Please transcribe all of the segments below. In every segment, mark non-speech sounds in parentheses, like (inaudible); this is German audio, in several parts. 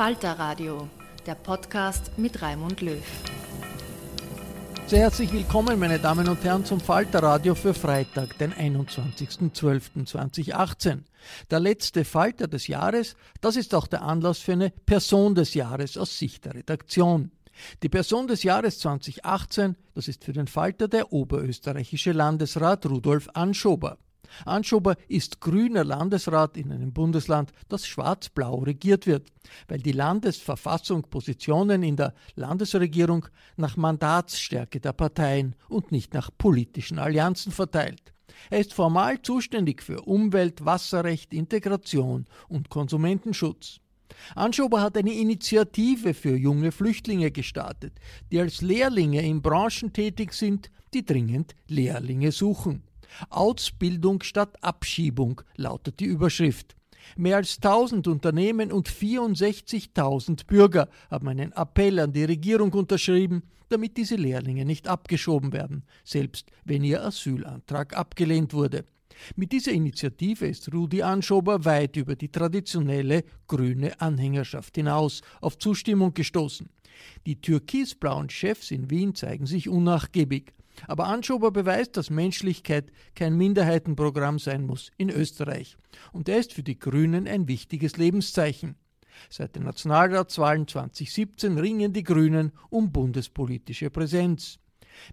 Falter Radio, der Podcast mit Raimund Löw. Sehr herzlich willkommen, meine Damen und Herren, zum Falter Radio für Freitag, den 21.12.2018. Der letzte Falter des Jahres, das ist auch der Anlass für eine Person des Jahres aus Sicht der Redaktion. Die Person des Jahres 2018, das ist für den Falter der oberösterreichische Landesrat Rudolf Anschober. Anschober ist grüner Landesrat in einem Bundesland, das schwarz-blau regiert wird, weil die Landesverfassung Positionen in der Landesregierung nach Mandatsstärke der Parteien und nicht nach politischen Allianzen verteilt. Er ist formal zuständig für Umwelt, Wasserrecht, Integration und Konsumentenschutz. Anschober hat eine Initiative für junge Flüchtlinge gestartet, die als Lehrlinge in Branchen tätig sind, die dringend Lehrlinge suchen. Ausbildung statt Abschiebung lautet die Überschrift. Mehr als 1000 Unternehmen und 64.000 Bürger haben einen Appell an die Regierung unterschrieben, damit diese Lehrlinge nicht abgeschoben werden, selbst wenn ihr Asylantrag abgelehnt wurde. Mit dieser Initiative ist Rudi Anschober weit über die traditionelle grüne Anhängerschaft hinaus auf Zustimmung gestoßen. Die türkisblauen Chefs in Wien zeigen sich unnachgiebig. Aber Anschober beweist, dass Menschlichkeit kein Minderheitenprogramm sein muss in Österreich. Und er ist für die Grünen ein wichtiges Lebenszeichen. Seit den Nationalratswahlen 2017 ringen die Grünen um bundespolitische Präsenz.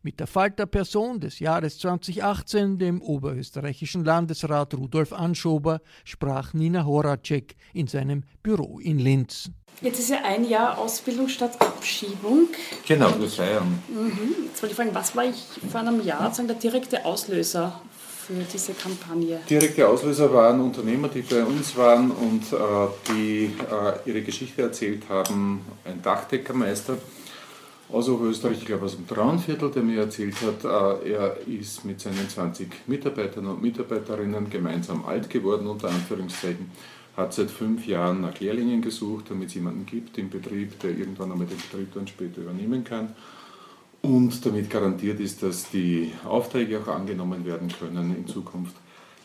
Mit der Falterperson des Jahres 2018, dem oberösterreichischen Landesrat Rudolf Anschober, sprach Nina Horacek in seinem Büro in Linz. Jetzt ist ja ein Jahr Ausbildung statt Abschiebung. Genau, wir feiern. Mhm. Jetzt wollte ich fragen, was war ich vor einem Jahr sozusagen der direkte Auslöser für diese Kampagne? Direkte Auslöser waren Unternehmer, die bei uns waren und äh, die äh, ihre Geschichte erzählt haben. Ein Dachdeckermeister aus Oberösterreich, ich glaube aus dem Traunviertel, der mir erzählt hat, äh, er ist mit seinen 20 Mitarbeitern und Mitarbeiterinnen gemeinsam alt geworden, unter Anführungszeichen hat seit fünf Jahren nach Lehrlingen gesucht, damit es jemanden gibt im Betrieb, der irgendwann einmal den Betrieb dann später übernehmen kann. Und damit garantiert ist, dass die Aufträge auch angenommen werden können in Zukunft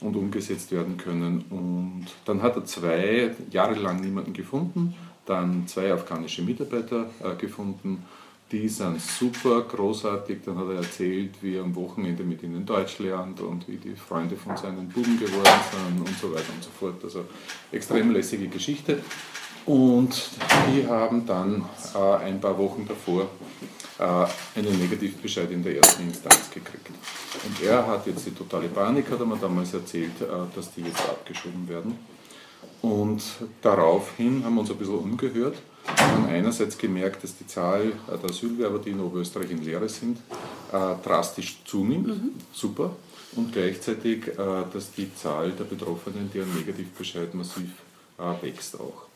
und umgesetzt werden können. Und dann hat er zwei Jahre lang niemanden gefunden, dann zwei afghanische Mitarbeiter äh, gefunden die sind super, großartig. Dann hat er erzählt, wie er am Wochenende mit ihnen Deutsch lernt und wie die Freunde von seinen Buben geworden sind und so weiter und so fort. Also extrem lässige Geschichte. Und die haben dann äh, ein paar Wochen davor äh, einen Negativbescheid in der ersten Instanz gekriegt. Und er hat jetzt die totale Panik, hat er mir damals erzählt, äh, dass die jetzt abgeschoben werden. Und daraufhin haben wir uns ein bisschen umgehört haben einerseits gemerkt, dass die Zahl der Asylwerber, die in Oberösterreich in Lehre sind, äh, drastisch zunimmt. Mhm. Super. Und gleichzeitig, äh, dass die Zahl der Betroffenen, die einen Negativbescheid massiv äh, wächst auch.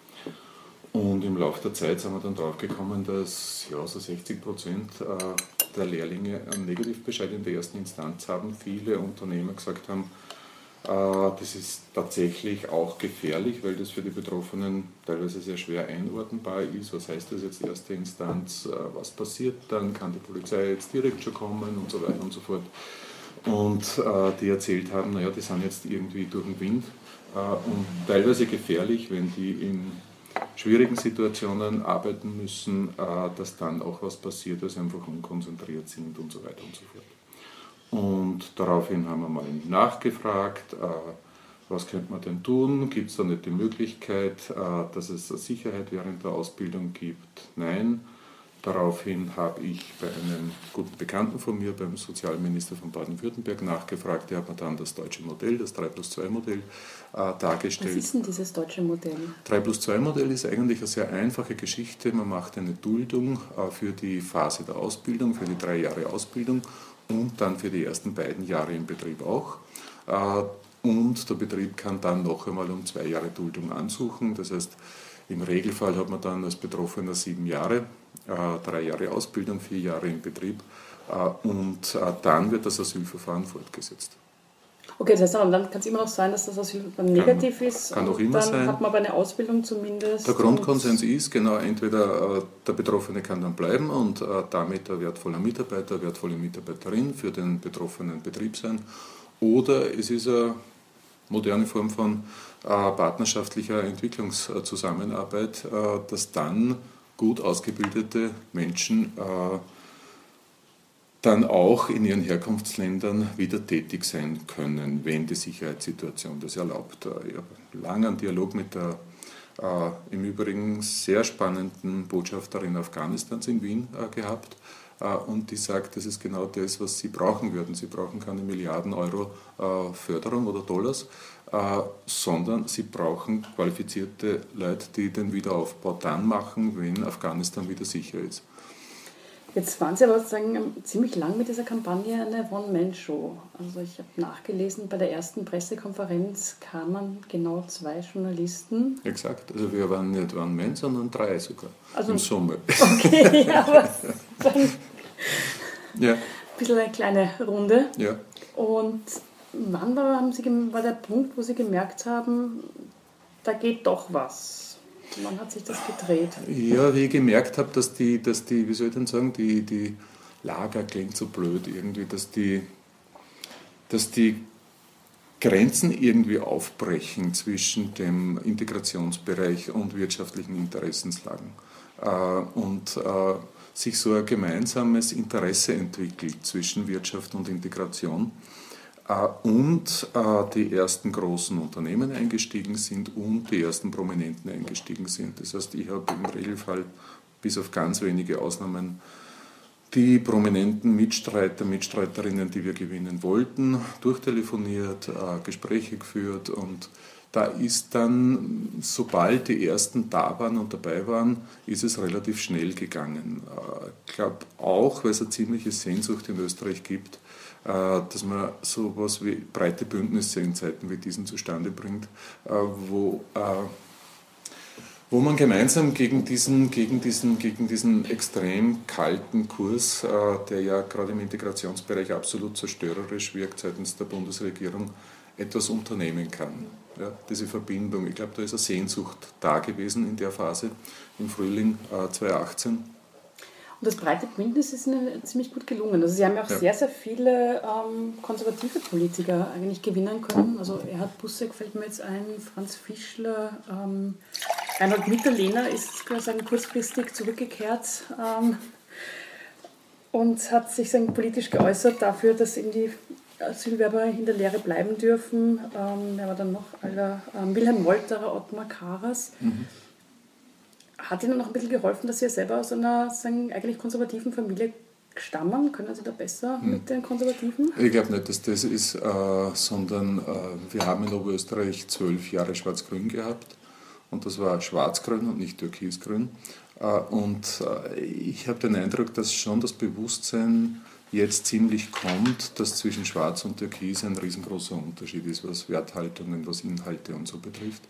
Und im Laufe der Zeit sind wir dann drauf gekommen, dass ja, so 60 Prozent der Lehrlinge einen Negativbescheid in der ersten Instanz haben. Viele Unternehmer gesagt haben, das ist tatsächlich auch gefährlich, weil das für die Betroffenen teilweise sehr schwer einordnbar ist. Was heißt das jetzt erste Instanz? Was passiert dann? Kann die Polizei jetzt direkt schon kommen und so weiter und so fort? Und die erzählt haben, naja, die sind jetzt irgendwie durch den Wind und teilweise gefährlich, wenn die in schwierigen Situationen arbeiten müssen, äh, dass dann auch was passiert, dass sie einfach unkonzentriert sind und so weiter und so fort. Und daraufhin haben wir mal nachgefragt, äh, was könnte man denn tun? Gibt es da nicht die Möglichkeit, äh, dass es Sicherheit während der Ausbildung gibt? Nein. Daraufhin habe ich bei einem guten Bekannten von mir, beim Sozialminister von Baden-Württemberg, nachgefragt. Der hat mir dann das deutsche Modell, das 3 plus 2 Modell, äh, dargestellt. Was ist denn dieses deutsche Modell? 3 plus 2 Modell ist eigentlich eine sehr einfache Geschichte. Man macht eine Duldung äh, für die Phase der Ausbildung, für die drei Jahre Ausbildung und dann für die ersten beiden Jahre im Betrieb auch. Äh, und der Betrieb kann dann noch einmal um zwei Jahre Duldung ansuchen. Das heißt, im Regelfall hat man dann als Betroffener sieben Jahre äh, drei Jahre Ausbildung, vier Jahre im Betrieb äh, und dann wird das Asylverfahren fortgesetzt. Okay, das heißt, aber dann kann es immer noch sein, dass das Asylverfahren negativ kann, ist. Kann auch immer dann sein. hat man aber eine Ausbildung zumindest. Der Grundkonsens ist, genau, entweder der Betroffene kann dann bleiben und damit ein wertvoller Mitarbeiter, wertvolle Mitarbeiterin für den betroffenen Betrieb sein, oder es ist eine moderne Form von partnerschaftlicher Entwicklungszusammenarbeit, dass dann gut ausgebildete Menschen äh, dann auch in ihren Herkunftsländern wieder tätig sein können, wenn die Sicherheitssituation das erlaubt. Ich habe langen Dialog mit der äh, im Übrigen sehr spannenden Botschafterin Afghanistans in Wien äh, gehabt. Äh, und die sagt, das ist genau das, was sie brauchen würden. Sie brauchen keine Milliarden Euro äh, Förderung oder Dollars, äh, sondern sie brauchen qualifizierte Leute, die den Wiederaufbau dann machen, wenn Afghanistan wieder sicher ist. Jetzt waren Sie aber sozusagen ziemlich lang mit dieser Kampagne eine One-Man-Show. Also ich habe nachgelesen, bei der ersten Pressekonferenz kamen genau zwei Journalisten. Exakt, also wir waren nicht One-Man, sondern drei sogar also, im Summe. Okay, (laughs) aber dann ja. ein bisschen eine kleine Runde. Ja. Und wann war, haben Sie, war der Punkt, wo Sie gemerkt haben, da geht doch was? Wann hat sich das gedreht? Ja, wie ich gemerkt habe, dass die, dass die, wie soll ich denn sagen, die, die Lager klingt so blöd irgendwie, dass die, dass die Grenzen irgendwie aufbrechen zwischen dem Integrationsbereich und wirtschaftlichen Interessenslagen. Äh, und äh, sich so ein gemeinsames Interesse entwickelt zwischen Wirtschaft und Integration. Äh, und äh, die ersten großen Unternehmen eingestiegen sind und die ersten Prominenten eingestiegen sind. Das heißt, ich habe im Regelfall bis auf ganz wenige Ausnahmen die prominenten Mitstreiter, Mitstreiterinnen, die wir gewinnen wollten, durchtelefoniert, äh, Gespräche geführt und da ist dann, sobald die ersten da waren und dabei waren, ist es relativ schnell gegangen. Ich glaube auch, weil es eine ziemliche Sehnsucht in Österreich gibt, dass man so etwas wie breite Bündnisse in Zeiten wie diesen zustande bringt, äh, wo, äh, wo man gemeinsam gegen diesen, gegen, diesen, gegen diesen extrem kalten Kurs, der ja gerade im Integrationsbereich absolut zerstörerisch wirkt seitens der Bundesregierung, etwas unternehmen kann. Ja, diese Verbindung, ich glaube, da ist eine Sehnsucht da gewesen in der Phase im Frühling 2018 und das breite Bündnis ist Ihnen ziemlich gut gelungen. Also Sie haben ja auch ja. sehr, sehr viele ähm, konservative Politiker eigentlich gewinnen können. Also Erhard Busseck fällt mir jetzt ein, Franz Fischler, ähm, Reinhold Mitterlehner ist sagen, kurzfristig zurückgekehrt ähm, und hat sich sagen, politisch geäußert dafür, dass eben die Asylwerber in der Lehre bleiben dürfen. Ähm, wer war dann noch? Alter, ähm, Wilhelm Wolterer, Ottmar Karas. Mhm hat Ihnen noch ein bisschen geholfen, dass Sie ja selber aus einer sagen, eigentlich konservativen Familie stammen? Können Sie da besser hm. mit den Konservativen? Ich glaube nicht, dass das ist, äh, sondern äh, wir haben in Oberösterreich zwölf Jahre Schwarz-Grün gehabt und das war Schwarz-Grün und nicht Türkis-Grün. Äh, und äh, ich habe den Eindruck, dass schon das Bewusstsein jetzt ziemlich kommt, dass zwischen Schwarz und Türkis ein riesengroßer Unterschied ist, was Werthaltungen, was Inhalte und so betrifft.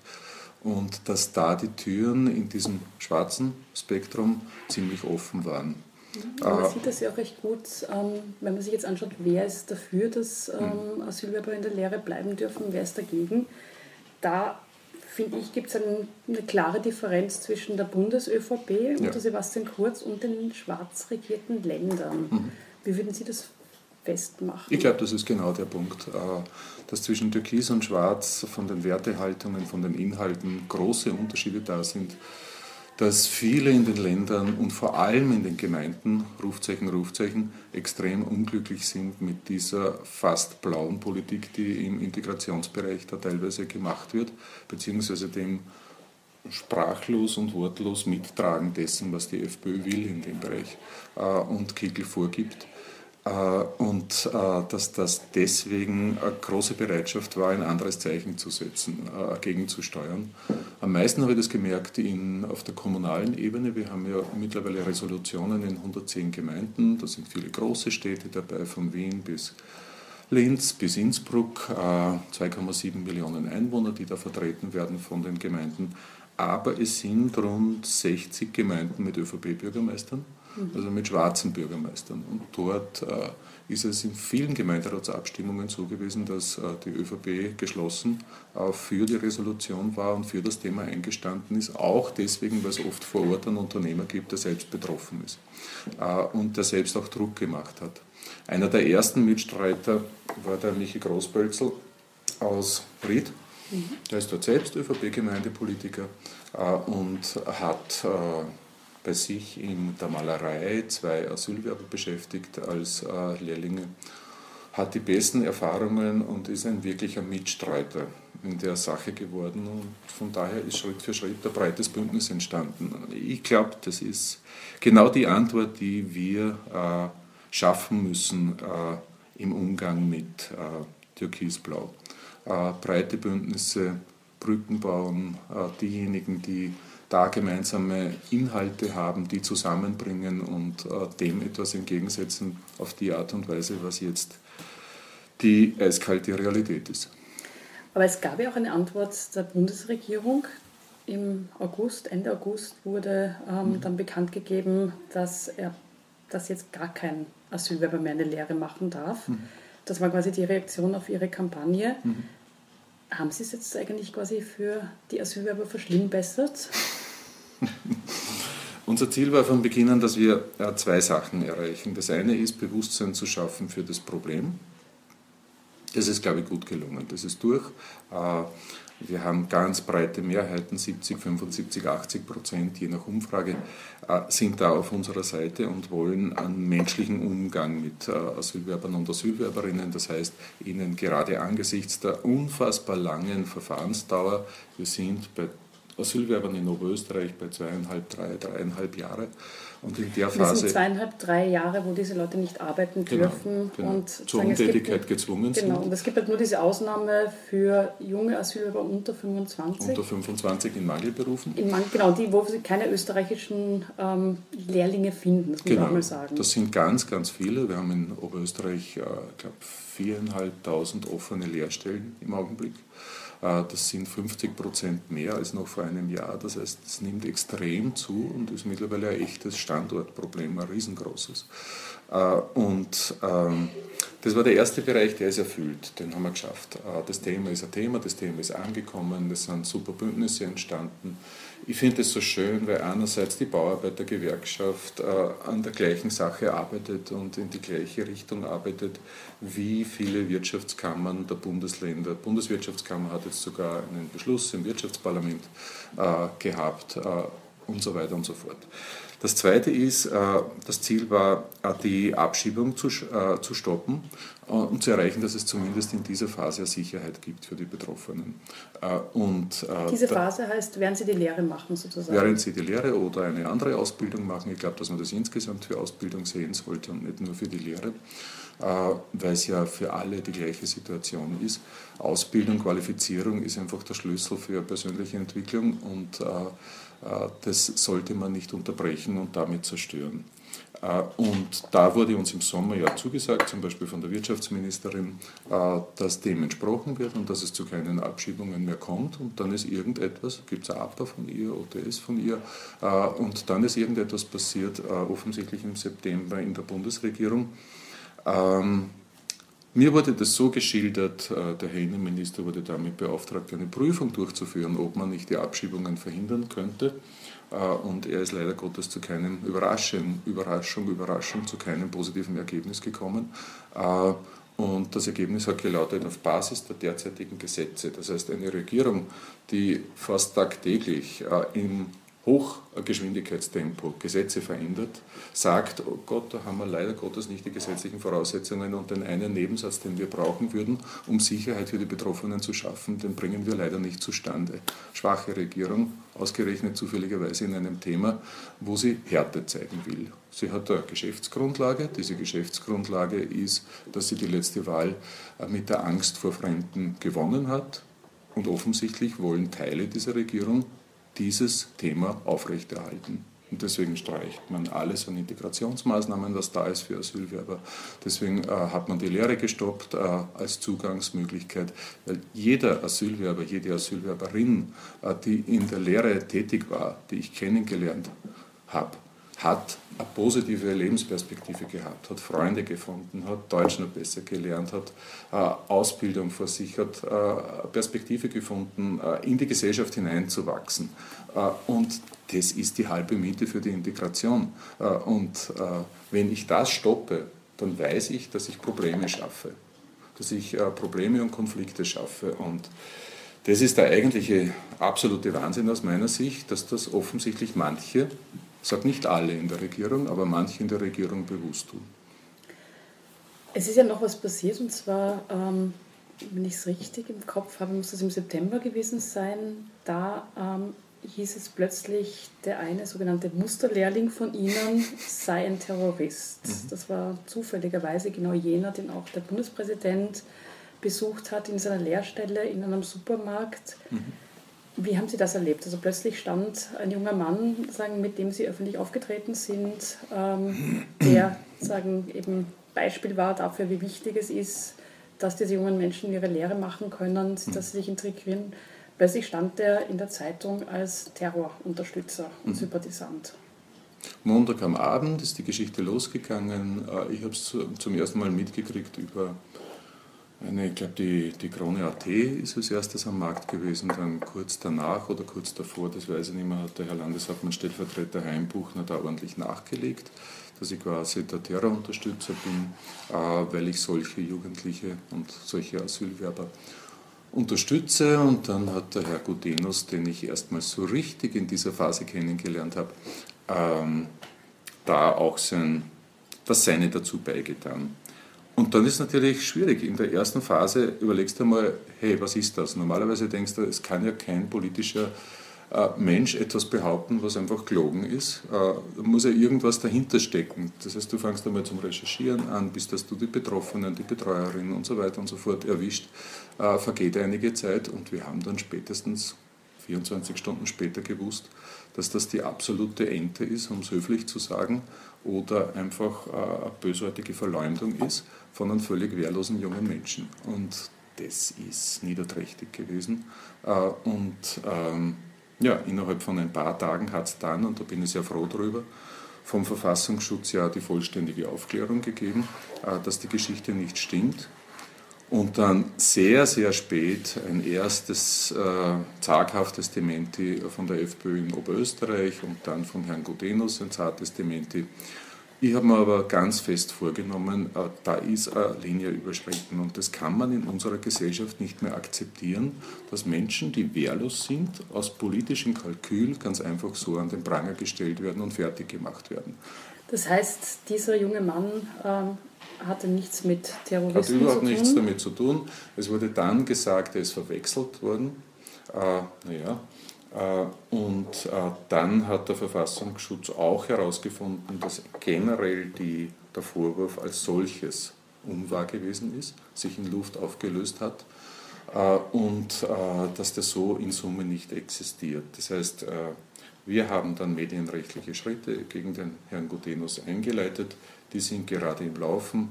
Und dass da die Türen in diesem schwarzen Spektrum ziemlich offen waren. Man äh, sieht das ja auch recht gut, ähm, wenn man sich jetzt anschaut, wer ist dafür, dass ähm, mhm. Asylwerber in der Lehre bleiben dürfen, wer ist dagegen. Da finde ich, gibt es eine, eine, klare Differenz zwischen der Bundes-ÖVP ja. unter Sebastian Kurz und den schwarz regierten Ländern. Mhm. Wie würden Sie das festmachen? Ich glaube, das ist genau der Punkt, äh, dass zwischen Türkis und Schwarz von den Wertehaltungen, von den Inhalten große Unterschiede da sind, dass viele in den Ländern und vor allem in den Gemeinden, Rufzeichen, Rufzeichen, extrem unglücklich sind mit dieser fast blauen Politik, die im Integrationsbereich da teilweise gemacht wird, beziehungsweise dem sprachlos und wortlos Mittragen dessen, was die FPÖ will in dem Bereich äh, und Kickel vorgibt. Äh, und äh, dass das deswegen eine große Bereitschaft war, ein anderes Zeichen zu setzen, äh, gegenzusteuern. Am meisten habe ich das gemerkt in, auf der kommunalen Ebene. Wir haben ja mittlerweile Resolutionen in 110 Gemeinden. Da sind viele große Städte dabei, von Wien bis Linz bis Innsbruck, 2,7 Millionen Einwohner, die da vertreten werden von den Gemeinden. Aber es sind rund 60 Gemeinden mit ÖVP-Bürgermeistern also mit schwarzen Bürgermeistern. Und dort äh, ist es in vielen Gemeinderatsabstimmungen so gewesen, dass äh, die ÖVP geschlossen für die Resolution war und für das Thema eingestanden ist, auch deswegen, weil es oft vor Ort einen Unternehmer gibt, der selbst betroffen ist äh, und der selbst auch Druck gemacht hat. Einer der ersten Mitstreiter war der Michi Großbölzel aus Ried. Mhm. Der ist dort selbst ÖVP-Gemeindepolitiker und hat bei sich in der Malerei zwei Asylwerber beschäftigt als äh, Lehrlinge, hat die besten Erfahrungen und ist ein wirklicher Mitstreiter in der Sache geworden. Und von daher ist Schritt für Schritt ein breites Bündnis entstanden. Ich glaube, das ist genau die Antwort, die wir äh, schaffen müssen äh, im Umgang mit äh, Türkisblau. Äh, breite Bündnisse, Brücken bauen, äh, diejenigen, die da gemeinsame Inhalte haben, die zusammenbringen und äh, dem etwas entgegensetzen auf die Art und Weise, was jetzt die eiskalte Realität ist. Aber es gab ja auch eine Antwort der Bundesregierung. Im August, Ende August wurde ähm, mhm. dann bekannt gegeben, dass er dass jetzt gar kein Asylwerber mehr eine Lehre machen darf. Mhm. Das war quasi die Reaktion auf ihre Kampagne. Mhm. Haben Sie es jetzt eigentlich quasi für die Asylwerber verschlimmbessert? (laughs) Unser Ziel war von Beginn an, dass wir äh, zwei Sachen erreichen. Das eine ist, Bewusstsein zu schaffen für das Problem. Das ist, glaube ich, gut gelungen. Das ist durch. Äh, wir haben ganz breite Mehrheiten, 70, 75, 80 Prozent, je nach Umfrage, äh, sind da auf unserer Seite und wollen einen menschlichen Umgang mit Asylwerbern und Asylwerberinnen. Das heißt, ihnen gerade angesichts der unfassbar langen Verfahrensdauer, wir sind bei Asylwerbern in Oberösterreich bei zweieinhalb, drei, dreieinhalb Jahre. Und in der Phase. Das sind zweieinhalb, drei Jahre, wo diese Leute nicht arbeiten genau, dürfen genau. und zur Untätigkeit gibt, gezwungen sind. Genau, und es gibt halt nur diese Ausnahme für junge Asylwerber unter 25. Unter 25 in Mangelberufen. In Mangel, genau, die, wo sie keine österreichischen ähm, Lehrlinge finden, das muss genau, man mal sagen. Das sind ganz, ganz viele. Wir haben in Oberösterreich, äh, ich glaube, viereinhalbtausend offene Lehrstellen im Augenblick. Äh, das sind 50 Prozent mehr als noch vor einem Jahr. Das heißt, es nimmt extrem zu und ist mittlerweile ein echtes Standortproblem, ein riesengroßes. Äh, und ähm, das war der erste Bereich, der ist erfüllt, den haben wir geschafft. Äh, das Thema ist ein Thema, das Thema ist angekommen, es sind super Bündnisse entstanden. Ich finde es so schön, weil einerseits die Bauarbeitergewerkschaft äh, an der gleichen Sache arbeitet und in die gleiche Richtung arbeitet wie viele Wirtschaftskammern der Bundesländer. Die Bundeswirtschaftskammer hat jetzt sogar einen Beschluss im Wirtschaftsparlament äh, gehabt äh, und so weiter und so fort. Das Zweite ist, äh, das Ziel war, äh, die Abschiebung zu, äh, zu stoppen und zu erreichen, dass es zumindest in dieser Phase Sicherheit gibt für die Betroffenen. Und Diese Phase heißt, werden Sie die Lehre machen sozusagen? Während Sie die Lehre oder eine andere Ausbildung machen. Ich glaube, dass man das insgesamt für Ausbildung sehen sollte und nicht nur für die Lehre, weil es ja für alle die gleiche Situation ist. Ausbildung, Qualifizierung ist einfach der Schlüssel für persönliche Entwicklung und das sollte man nicht unterbrechen und damit zerstören. Äh, und da wurde uns im Sommer ja zugesagt, zum Beispiel von der Wirtschaftsministerin, äh, dass dem entsprochen wird und dass es zu keinen Abschiebungen mehr kommt. Und dann ist irgendetwas, gibt es APA von ihr, OTS von ihr, äh, und dann ist irgendetwas passiert, offensichtlich im September in der Bundesregierung. Mir wurde das so geschildert, der Herr Innenminister wurde damit beauftragt, eine Prüfung durchzuführen, ob man nicht die Abschiebungen verhindern könnte. Äh, und er ist leider Gottes zu keinem Überraschung, Überraschung, Überraschung, zu keinem positiven Ergebnis gekommen. Äh, und das Ergebnis hat gelautet auf Basis der derzeitigen Gesetze. Das heißt, eine Regierung, die fast tagtäglich äh, im Hochgeschwindigkeitstempo Gesetze verändert, sagt, oh Gott, da haben wir leider Gottes nicht die gesetzlichen Voraussetzungen und den einen Nebensatz, den wir brauchen würden, um Sicherheit für die Betroffenen zu schaffen, den bringen wir leider nicht zustande. Schwache Regierung, ausgerechnet zufälligerweise in einem Thema, wo sie Härte zeigen will. Sie hat eine Geschäftsgrundlage. Diese Geschäftsgrundlage ist, dass sie die letzte Wahl äh, mit der Angst vor Fremden gewonnen hat. Und offensichtlich wollen Teile dieser Regierung dieses Thema aufrechterhalten. Und deswegen streicht man alles an Integrationsmaßnahmen, was da ist für Asylwerber. Deswegen äh, hat man die Lehre gestoppt äh, als Zugangsmöglichkeit, weil jeder Asylwerber, jede Asylwerberin, äh, die in der Lehre tätig war, die ich kennengelernt habe, hat eine positive Lebensperspektive gehabt, hat Freunde gefunden, hat Deutsch noch besser gelernt, hat äh, Ausbildung vor sich, hat äh, Perspektive gefunden, äh, in die Gesellschaft hineinzuwachsen. Und das ist die halbe Miete für die Integration. Und wenn ich das stoppe, dann weiß ich, dass ich Probleme schaffe, dass ich Probleme und Konflikte schaffe. Und das ist der eigentliche absolute Wahnsinn aus meiner Sicht, dass das offensichtlich manche ich sage nicht alle in der Regierung, aber manche in der Regierung bewusst tun. Es ist ja noch was passiert und zwar, ähm, wenn ich es richtig im Kopf habe, muss das im September gewesen sein. Da ähm, hieß es plötzlich, der eine sogenannte Musterlehrling von Ihnen (laughs) sei ein Terrorist. Mhm. Das war zufälligerweise genau jener, den auch der Bundespräsident besucht hat in seiner Lehrstelle in einem Supermarkt. Mhm. Wie haben Sie das erlebt? Also plötzlich stand ein junger Mann, sagen, mit dem Sie öffentlich aufgetreten sind, ähm, der sagen, eben Beispiel war dafür, wie wichtig es ist, dass diese jungen Menschen ihre Lehre machen können, dass sie sich integrieren. Plötzlich stand er in der Zeitung als Terrorunterstützer und mhm. Sympathisant. Montag am Abend ist die Geschichte losgegangen. Äh, ich habe es zum ersten Mal mitgekriegt über eine, ich glaube, die, die Krone AT ist als erstes am Markt gewesen, dann kurz danach oder kurz davor, das weiß ich nicht mehr, hat der Herr Landeshauptmann Stellvertreter Heimbuchner da ordentlich nachgelegt, dass ich quasi der Terrorunterstützer bin, äh, weil ich solche Jugendliche und solche Asylwerber unterstütze. Und dann hat der Herr Gudenus, den ich erstmals so richtig in dieser Phase kennengelernt habe, ähm, da auch sein, das Seine dazu beigetan. Und dann ist es natürlich schwierig. In der ersten Phase überlegst du mal, hey, was ist das? Normalerweise denkst du, es kann ja kein politischer äh, Mensch etwas behaupten, was einfach gelogen ist. Äh, da muss ja irgendwas dahinter stecken. Das heißt, du fängst einmal zum Recherchieren an, bis dass du die Betroffenen, die Betreuerinnen und so weiter und so fort erwischt. Äh, vergeht einige Zeit und wir haben dann spätestens 24 Stunden später gewusst, dass das die absolute Ente ist, um es höflich zu sagen, oder einfach eine bösartige Verleumdung ist von einem völlig wehrlosen jungen Menschen. Und das ist niederträchtig gewesen. Äh, und ähm, ja, innerhalb von ein paar Tagen hat es dann, und da bin ich sehr froh drüber, vom Verfassungsschutz ja die vollständige Aufklärung gegeben, äh, dass die Geschichte nicht stimmt. Und dann sehr, sehr spät ein erstes äh, zaghaftes Dementi von der FPÖ in Oberösterreich und dann von Herrn Gudenus ein zartes Dementi ich habe mir aber ganz fest vorgenommen, äh, da ist eine Linie überschritten und das kann man in unserer Gesellschaft nicht mehr akzeptieren, dass Menschen, die wehrlos sind, aus politischem Kalkül ganz einfach so an den Pranger gestellt werden und fertig gemacht werden. Das heißt, dieser junge Mann ähm, hatte nichts mit Terrorismus zu tun? Hat überhaupt nichts damit zu tun. Es wurde dann gesagt, er ist verwechselt worden. Äh, naja, äh, und äh, dann hat der Verfassungsschutz auch herausgefunden, dass generell die, der Vorwurf als solches unwahr gewesen ist, sich in Luft aufgelöst hat äh, und dass das so in Summe nicht existiert. Das heißt, Wir haben dann medienrechtliche Schritte gegen den Herrn Gutenus eingeleitet. Die sind gerade im Laufen.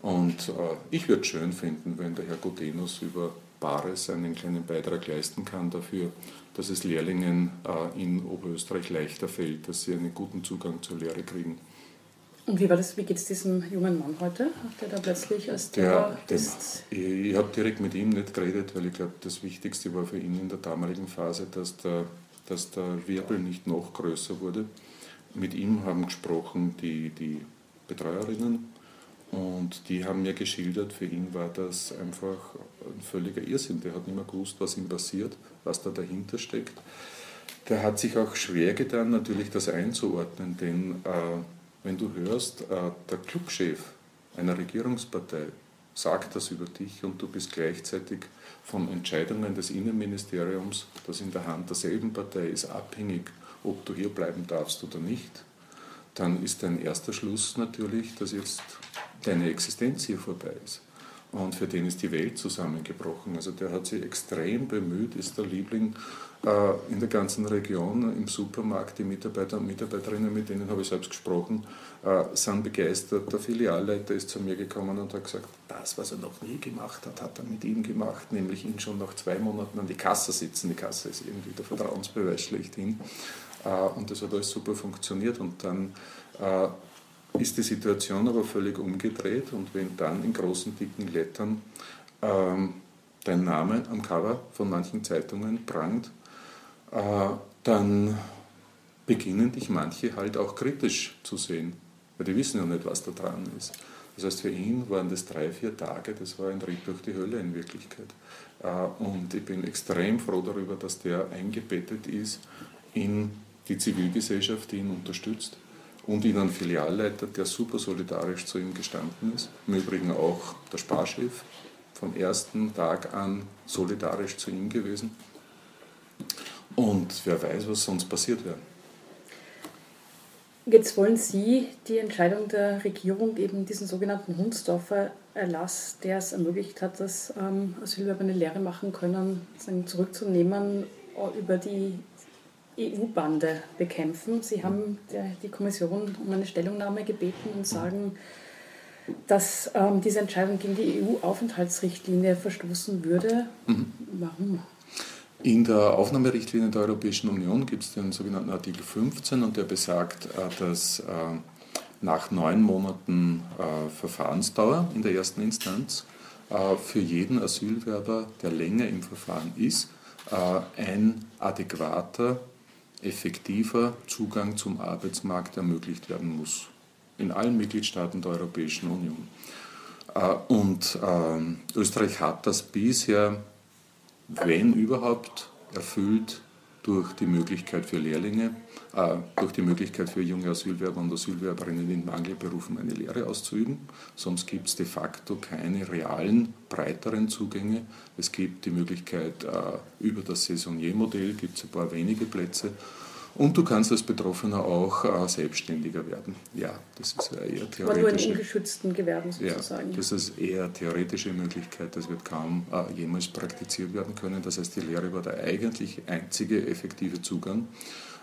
Und äh, ich würde es schön finden, wenn der Herr Gutenus über Bares einen kleinen Beitrag leisten kann dafür, dass es Lehrlingen äh, in Oberösterreich leichter fällt, dass sie einen guten Zugang zur Lehre kriegen. Und wie war das, wie geht es diesem jungen Mann heute, der da plötzlich als der, der ist? Ich, ich habe direkt mit ihm nicht geredet, weil ich glaube, das Wichtigste war für ihn in der damaligen Phase, dass der, dass der Wirbel nicht noch größer wurde. Mit ihm haben gesprochen die, die Betreuerinnen und die haben mir geschildert, für ihn war das einfach ein völliger Irrsinn. Der hat nicht mehr gewusst, was ihm passiert, was da dahinter steckt. Der hat sich auch schwer getan, natürlich das einzuordnen, denn äh, wenn du hörst, äh, der Clubchef einer Regierungspartei sagt das über dich und du bist gleichzeitig von Entscheidungen des Innenministeriums, das in der Hand derselben Partei ist, abhängig, ob du hier bleiben darfst oder nicht, dann ist dein erster Schluss natürlich, dass jetzt deine Existenz hier vorbei ist. Und für den ist die Welt zusammengebrochen. Also der hat sich extrem bemüht, ist der Liebling in der ganzen Region, im Supermarkt. Die Mitarbeiter und Mitarbeiterinnen, mit denen habe ich selbst gesprochen, äh, sind begeistert. Der Filialleiter ist zu mir gekommen und hat gesagt, das, was er noch nie gemacht hat, hat er mit ihm gemacht, nämlich ihn schon nach zwei Monaten an die Kasse sitzen. Die Kasse ist irgendwie der Vertrauensbeweis schlechthin. Äh, und das hat alles super funktioniert. Und dann ist die Situation aber völlig umgedreht und wenn dann in großen, dicken Lettern ähm, dein Name am Cover von manchen Zeitungen prangt, äh, dann beginnen dich manche halt auch kritisch zu sehen, weil die wissen ja nicht, was da dran ist. Das heißt, für ihn waren das drei, vier Tage, das war ein Ritt durch die Hölle in Wirklichkeit. Äh, und ich bin extrem froh darüber, dass der eingebettet ist in die Zivilgesellschaft, die ihn unterstützt und ihn einen Filialleiter, der super solidarisch zu ihm gestanden ist. Im Übrigen auch der Sparchef vom ersten Tag an solidarisch zu ihm gewesen. Und wer weiß, was sonst passiert wäre. Jetzt wollen Sie die Entscheidung der Regierung, eben diesen sogenannten Hundsdorfer Erlass, der es ermöglicht hat, dass ähm, Asylwerber eine Lehre machen können, zurückzunehmen über die EU-Bande bekämpfen. Sie haben die Kommission um eine Stellungnahme gebeten und sagen, dass ähm, diese Entscheidung gegen die EU-Aufenthaltsrichtlinie verstoßen würde. Mhm. Warum? In der Aufnahmerichtlinie der Europäischen Union gibt es den sogenannten Artikel 15 und der besagt, äh, dass äh, nach neun Monaten äh, Verfahrensdauer in der ersten Instanz für jeden Asylwerber, der länger im Verfahren ist, ein adäquater effektiver Zugang zum Arbeitsmarkt ermöglicht werden muss. In allen Mitgliedstaaten der Europäischen Union. Und ähm, Österreich hat das bisher, wenn überhaupt, erfüllt durch die Möglichkeit für Lehrlinge, äh, durch die Möglichkeit für junge Asylwerber und Asylwerberinnen in Mangelberufen eine Lehre auszuüben. Sonst gibt es de facto keine realen, breiteren Zugänge. Es gibt die Möglichkeit, äh, über das Saisonnier-Modell gibt es ein paar wenige Plätze. Und du kannst als Betroffener auch äh, selbstständiger werden. Ja, das ist eher theoretische. Aber nur in ungeschützten Gewerben sozusagen. Ja, das ist eher theoretische Möglichkeit. Das wird kaum äh, jemals praktiziert werden können. Das heißt, die Lehre war der eigentlich einzige effektive Zugang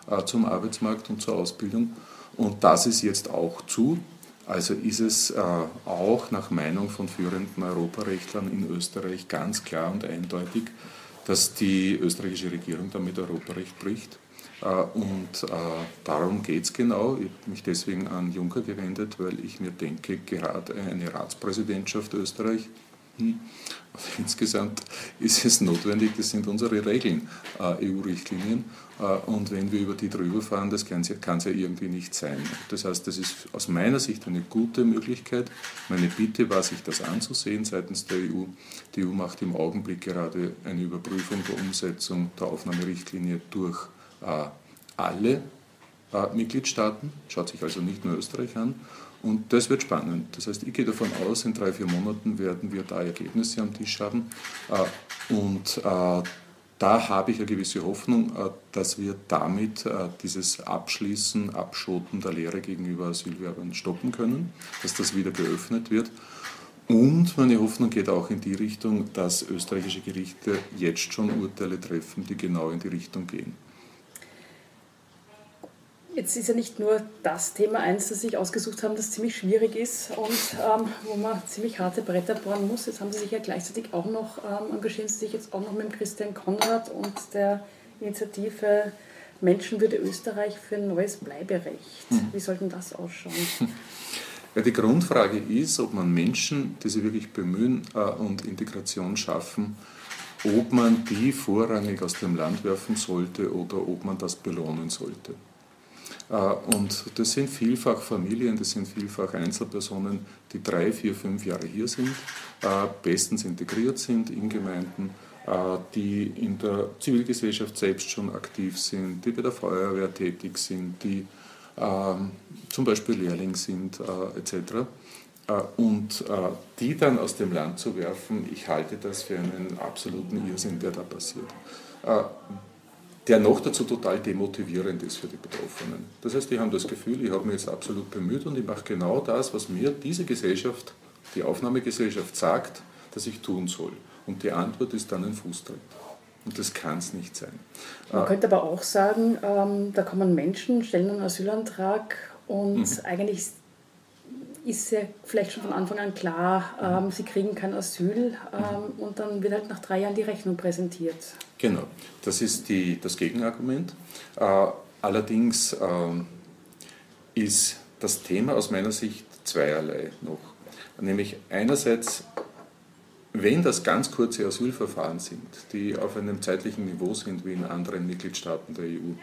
äh, zum Arbeitsmarkt und zur Ausbildung. Und das ist jetzt auch zu. Also ist es äh, auch nach Meinung von führenden Europarechtlern in Österreich ganz klar und eindeutig, dass die österreichische Regierung damit Europarecht bricht und äh, darum geht es genau. Ich habe mich deswegen an Juncker gewendet, weil ich mir denke, gerade eine Ratspräsidentschaft Österreich, hm, (laughs) insgesamt ist es notwendig, das sind unsere Regeln, äh, EU-Richtlinien. Und wenn wir über die drüber fahren, das kann es ja irgendwie nicht sein. Das heißt, das ist aus meiner Sicht eine gute Möglichkeit. Meine Bitte war, sich das anzusehen seitens der EU. Die EU macht im Augenblick gerade eine Überprüfung der Umsetzung der Aufnahmerichtlinie durch äh, alle äh, Mitgliedstaaten, schaut sich also nicht nur Österreich an. Und das wird spannend. Das heißt, ich gehe davon aus, in drei, vier Monaten werden wir da Ergebnisse am Tisch haben. Äh, und da habe ich eine gewisse Hoffnung, dass wir damit dieses Abschließen, Abschoten der Lehre gegenüber Asylwerbern stoppen können, dass das wieder geöffnet wird. Und meine Hoffnung geht auch in die Richtung, dass österreichische Gerichte jetzt schon Urteile treffen, die genau in die Richtung gehen. Jetzt ist ja nicht nur das Thema eins, das Sie sich ausgesucht haben, das ziemlich schwierig ist und ähm, wo man ziemlich harte Bretter bohren muss. Jetzt haben Sie sich ja gleichzeitig auch noch, ähm, engagieren Sie sich jetzt auch noch mit dem Christian Konrad und der Initiative Menschenwürde Österreich für ein neues Bleiberecht. Hm. Wie soll denn das ausschauen? (laughs) Ja, die Grundfrage ist, ob man Menschen, die sich wirklich bemühen äh, und Integration schaffen, ob man die vorrangig aus dem Land werfen sollte oder ob man das belohnen sollte. Äh, und das sind vielfach Familien, das sind vielfach Einzelpersonen, die drei, vier, fünf Jahre hier sind, äh, bestens integriert sind in Gemeinden, äh, die in der Zivilgesellschaft selbst schon aktiv sind, die bei der Feuerwehr tätig sind, die ähm, zum Beispiel Lehrling sind etc. Und die dann aus dem Land zu werfen, ich halte das für einen absoluten Irrsinn, der da passiert der noch dazu total demotivierend ist für die Betroffenen. Das heißt, die haben das Gefühl, ich habe mich jetzt absolut bemüht und ich mache genau das, was mir diese Gesellschaft, die Aufnahmegesellschaft sagt, dass ich tun soll. Und die Antwort ist dann ein Fußtritt. Und das kann es nicht sein. Man äh, könnte aber auch sagen, ähm, da kommen Menschen, stellen einen Asylantrag und mhm. eigentlich ist ja vielleicht schon von Anfang an klar, ähm, sie kriegen kein Asyl ähm, und dann wird halt nach drei Jahren die Rechnung präsentiert. Genau, das ist die, das Gegenargument. Äh, allerdings äh, ist das Thema aus meiner Sicht zweierlei noch. Nämlich einerseits, wenn das ganz kurze Asylverfahren sind, die auf einem zeitlichen Niveau sind wie in anderen Mitgliedstaaten der EU,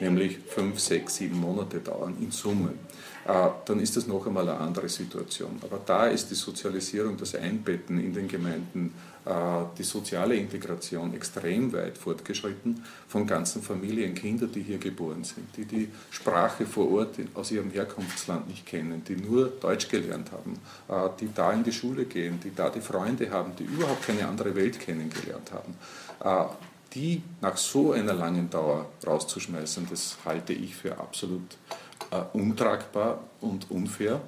nämlich fünf, sechs, sieben Monate dauern in Summe, dann ist das noch einmal eine andere Situation. Aber da ist die Sozialisierung, das Einbetten in den Gemeinden, äh, die soziale Integration extrem weit fortgeschritten von ganzen Familien, Kinder, die hier geboren sind, die die Sprache vor Ort aus ihrem Herkunftsland nicht kennen, die nur Deutsch gelernt haben, äh, die da in die Schule gehen, die da die Freunde haben, die überhaupt keine andere Welt kennengelernt haben die nach so einer langen Dauer rauszuschmeißen, das halte ich für absolut äh, untragbar und unfair.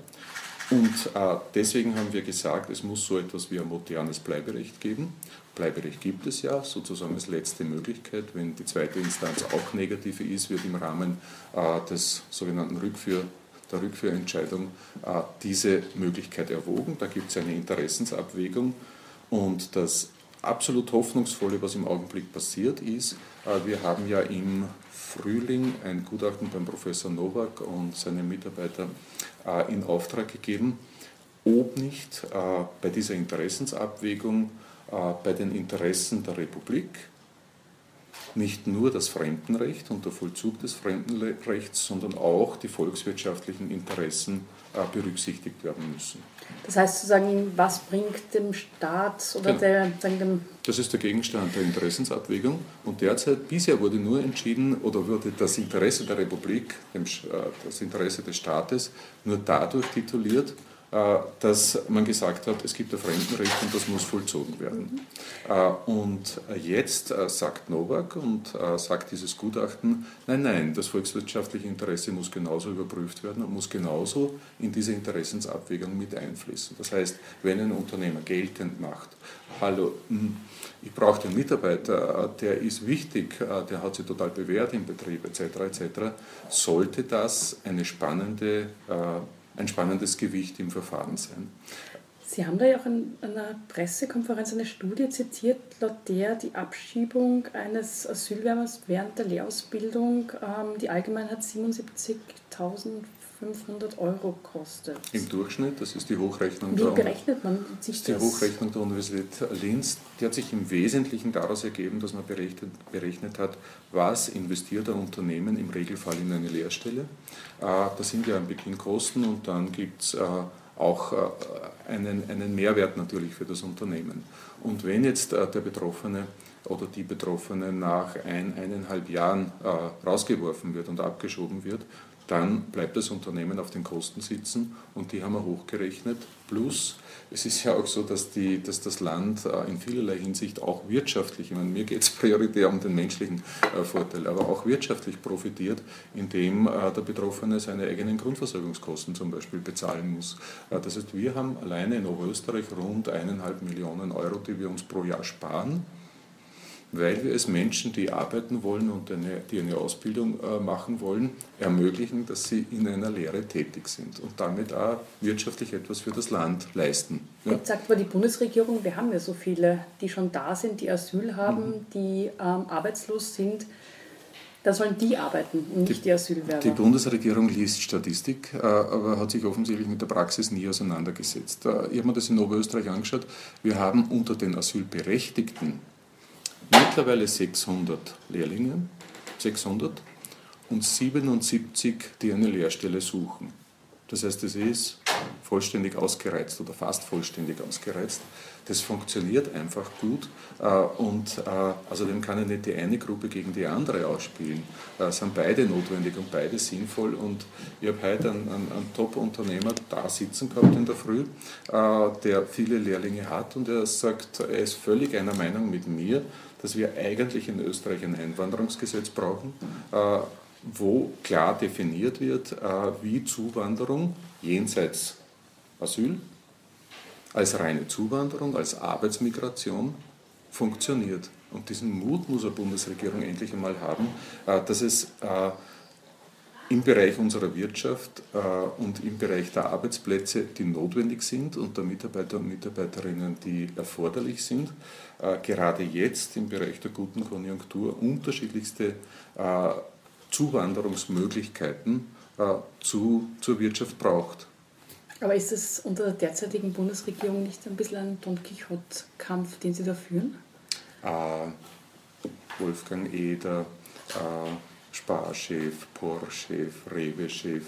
Und äh, deswegen haben wir gesagt, es muss so etwas wie ein modernes Bleiberecht geben. Bleiberecht gibt es ja, sozusagen als letzte Möglichkeit. Wenn die zweite Instanz auch negative ist, wird im Rahmen äh, des sogenannten Rückführ, der Rückführentscheidung äh, diese Möglichkeit erwogen. Da gibt es eine Interessensabwägung. Und das absolut Hoffnungsvolle, was im Augenblick passiert, ist, äh, wir haben ja im Frühling ein Gutachten beim Professor Nowak und seinen Mitarbeitern äh, in Auftrag gegeben, ob nicht äh, bei dieser Interessensabwägung bei den Interessen der Republik nicht nur das Fremdenrecht und der Vollzug des Fremdenrechts, sondern auch die volkswirtschaftlichen Interessen berücksichtigt werden müssen. Das heißt sozusagen, was bringt dem Staat oder genau. der, dem... Das ist der Gegenstand der Interessensabwägung und derzeit, bisher wurde nur entschieden oder wurde das Interesse der Republik, äh, das Interesse des Staates nur dadurch tituliert, äh, dass man gesagt hat, es gibt ein Fremdenrecht und das muss vollzogen werden. Mhm. Und jetzt äh, sagt Nowak und sagt dieses Gutachten, nein, nein, das volkswirtschaftliche Interesse muss genauso überprüft werden und muss genauso in diese Interessensabwägung mit einfließen. Das heißt, wenn ein Unternehmer geltend macht, hallo, hm, ich brauche den Mitarbeiter, der ist wichtig, der hat sich total bewährt im Betrieb etc. etc., sollte das eine spannende ein spannendes Gewicht im Verfahren sein. Sie haben da ja auch in einer Pressekonferenz eine Studie zitiert, laut der die Abschiebung eines Asylwerbers während der Lehrausbildung ähm, die Allgemeinheit 77.500 Euro kostet. Im Durchschnitt, das ist die Hochrechnung, Wie der, berechnet man sich das? Die Hochrechnung der Universität Linz, die hat sich im Wesentlichen daraus ergeben, dass man berechnet, berechnet hat, was investiert ein Unternehmen im Regelfall in eine Lehrstelle. Äh, da sind ja ein Beginn Kosten und dann gibt es äh, auch äh, einen, einen Mehrwert natürlich für das Unternehmen. Und wenn jetzt der Betroffene oder die Betroffene nach ein, eineinhalb Jahren rausgeworfen wird und abgeschoben wird, dann bleibt das Unternehmen auf den Kosten sitzen und die haben wir hochgerechnet. Plus, es ist ja auch so, dass, die, dass das Land äh, in vielerlei Hinsicht auch wirtschaftlich, ich meine, mir geht es (laughs) prioritär um den menschlichen äh, Vorteil, aber auch wirtschaftlich profitiert, indem äh, der Betroffene seine eigenen Grundversorgungskosten zum Beispiel bezahlen muss. Das heißt, wir haben alleine in Oberösterreich rund eineinhalb Millionen Euro, die wir uns pro Jahr sparen weil wir es Menschen, die arbeiten wollen und eine, die eine Ausbildung äh, machen wollen, ermöglichen, dass sie in einer Lehre tätig sind und damit auch wirtschaftlich etwas für das Land leisten. Ja. Jetzt sagt aber die Bundesregierung, wir haben ja so viele, die schon da sind, die Asyl haben, mhm. die ähm, arbeitslos sind. Da sollen die arbeiten und nicht die, die Asylwerber. Die Bundesregierung liest Statistik, äh, aber hat sich offensichtlich mit der Praxis nie auseinandergesetzt. Äh, ich habe mir das in Oberösterreich angeschaut. Wir haben unter den Asylberechtigten mittlerweile 600 Lehrlinge, 600 und 77, die eine Lehrstelle suchen. Das heißt, es ist vollständig ausgereizt oder fast vollständig ausgereizt. Das funktioniert einfach gut äh, und äh, außerdem kann ich nicht die eine Gruppe gegen die andere ausspielen. Es äh, sind beide notwendig und beide sinnvoll und ich habe heute einen, einen, einen Top-Unternehmer da sitzen gehabt in der Früh, der viele Lehrlinge hat und er sagt, er ist völlig einer Meinung mit mir, dass wir eigentlich in Österreich ein Einwanderungsgesetz brauchen, wo klar definiert wird, wie Zuwanderung jenseits Asyl als reine Zuwanderung, als Arbeitsmigration funktioniert. Und diesen Mut muss eine Bundesregierung endlich einmal haben, äh, dass es äh, im Bereich unserer Wirtschaft äh, und im Bereich der Arbeitsplätze, die notwendig sind und der Mitarbeiter und Mitarbeiterinnen, die erforderlich sind, gerade jetzt im Bereich der guten Konjunktur unterschiedlichste Zuwanderungsmöglichkeiten zu, zur Wirtschaft braucht. Aber ist es unter der derzeitigen Bundesregierung nicht ein bisschen ein Don Quixote-Kampf, den Sie da führen? Äh, Wolfgang Eder, Sparchef, Porsche-Chef, Rewe-Chef,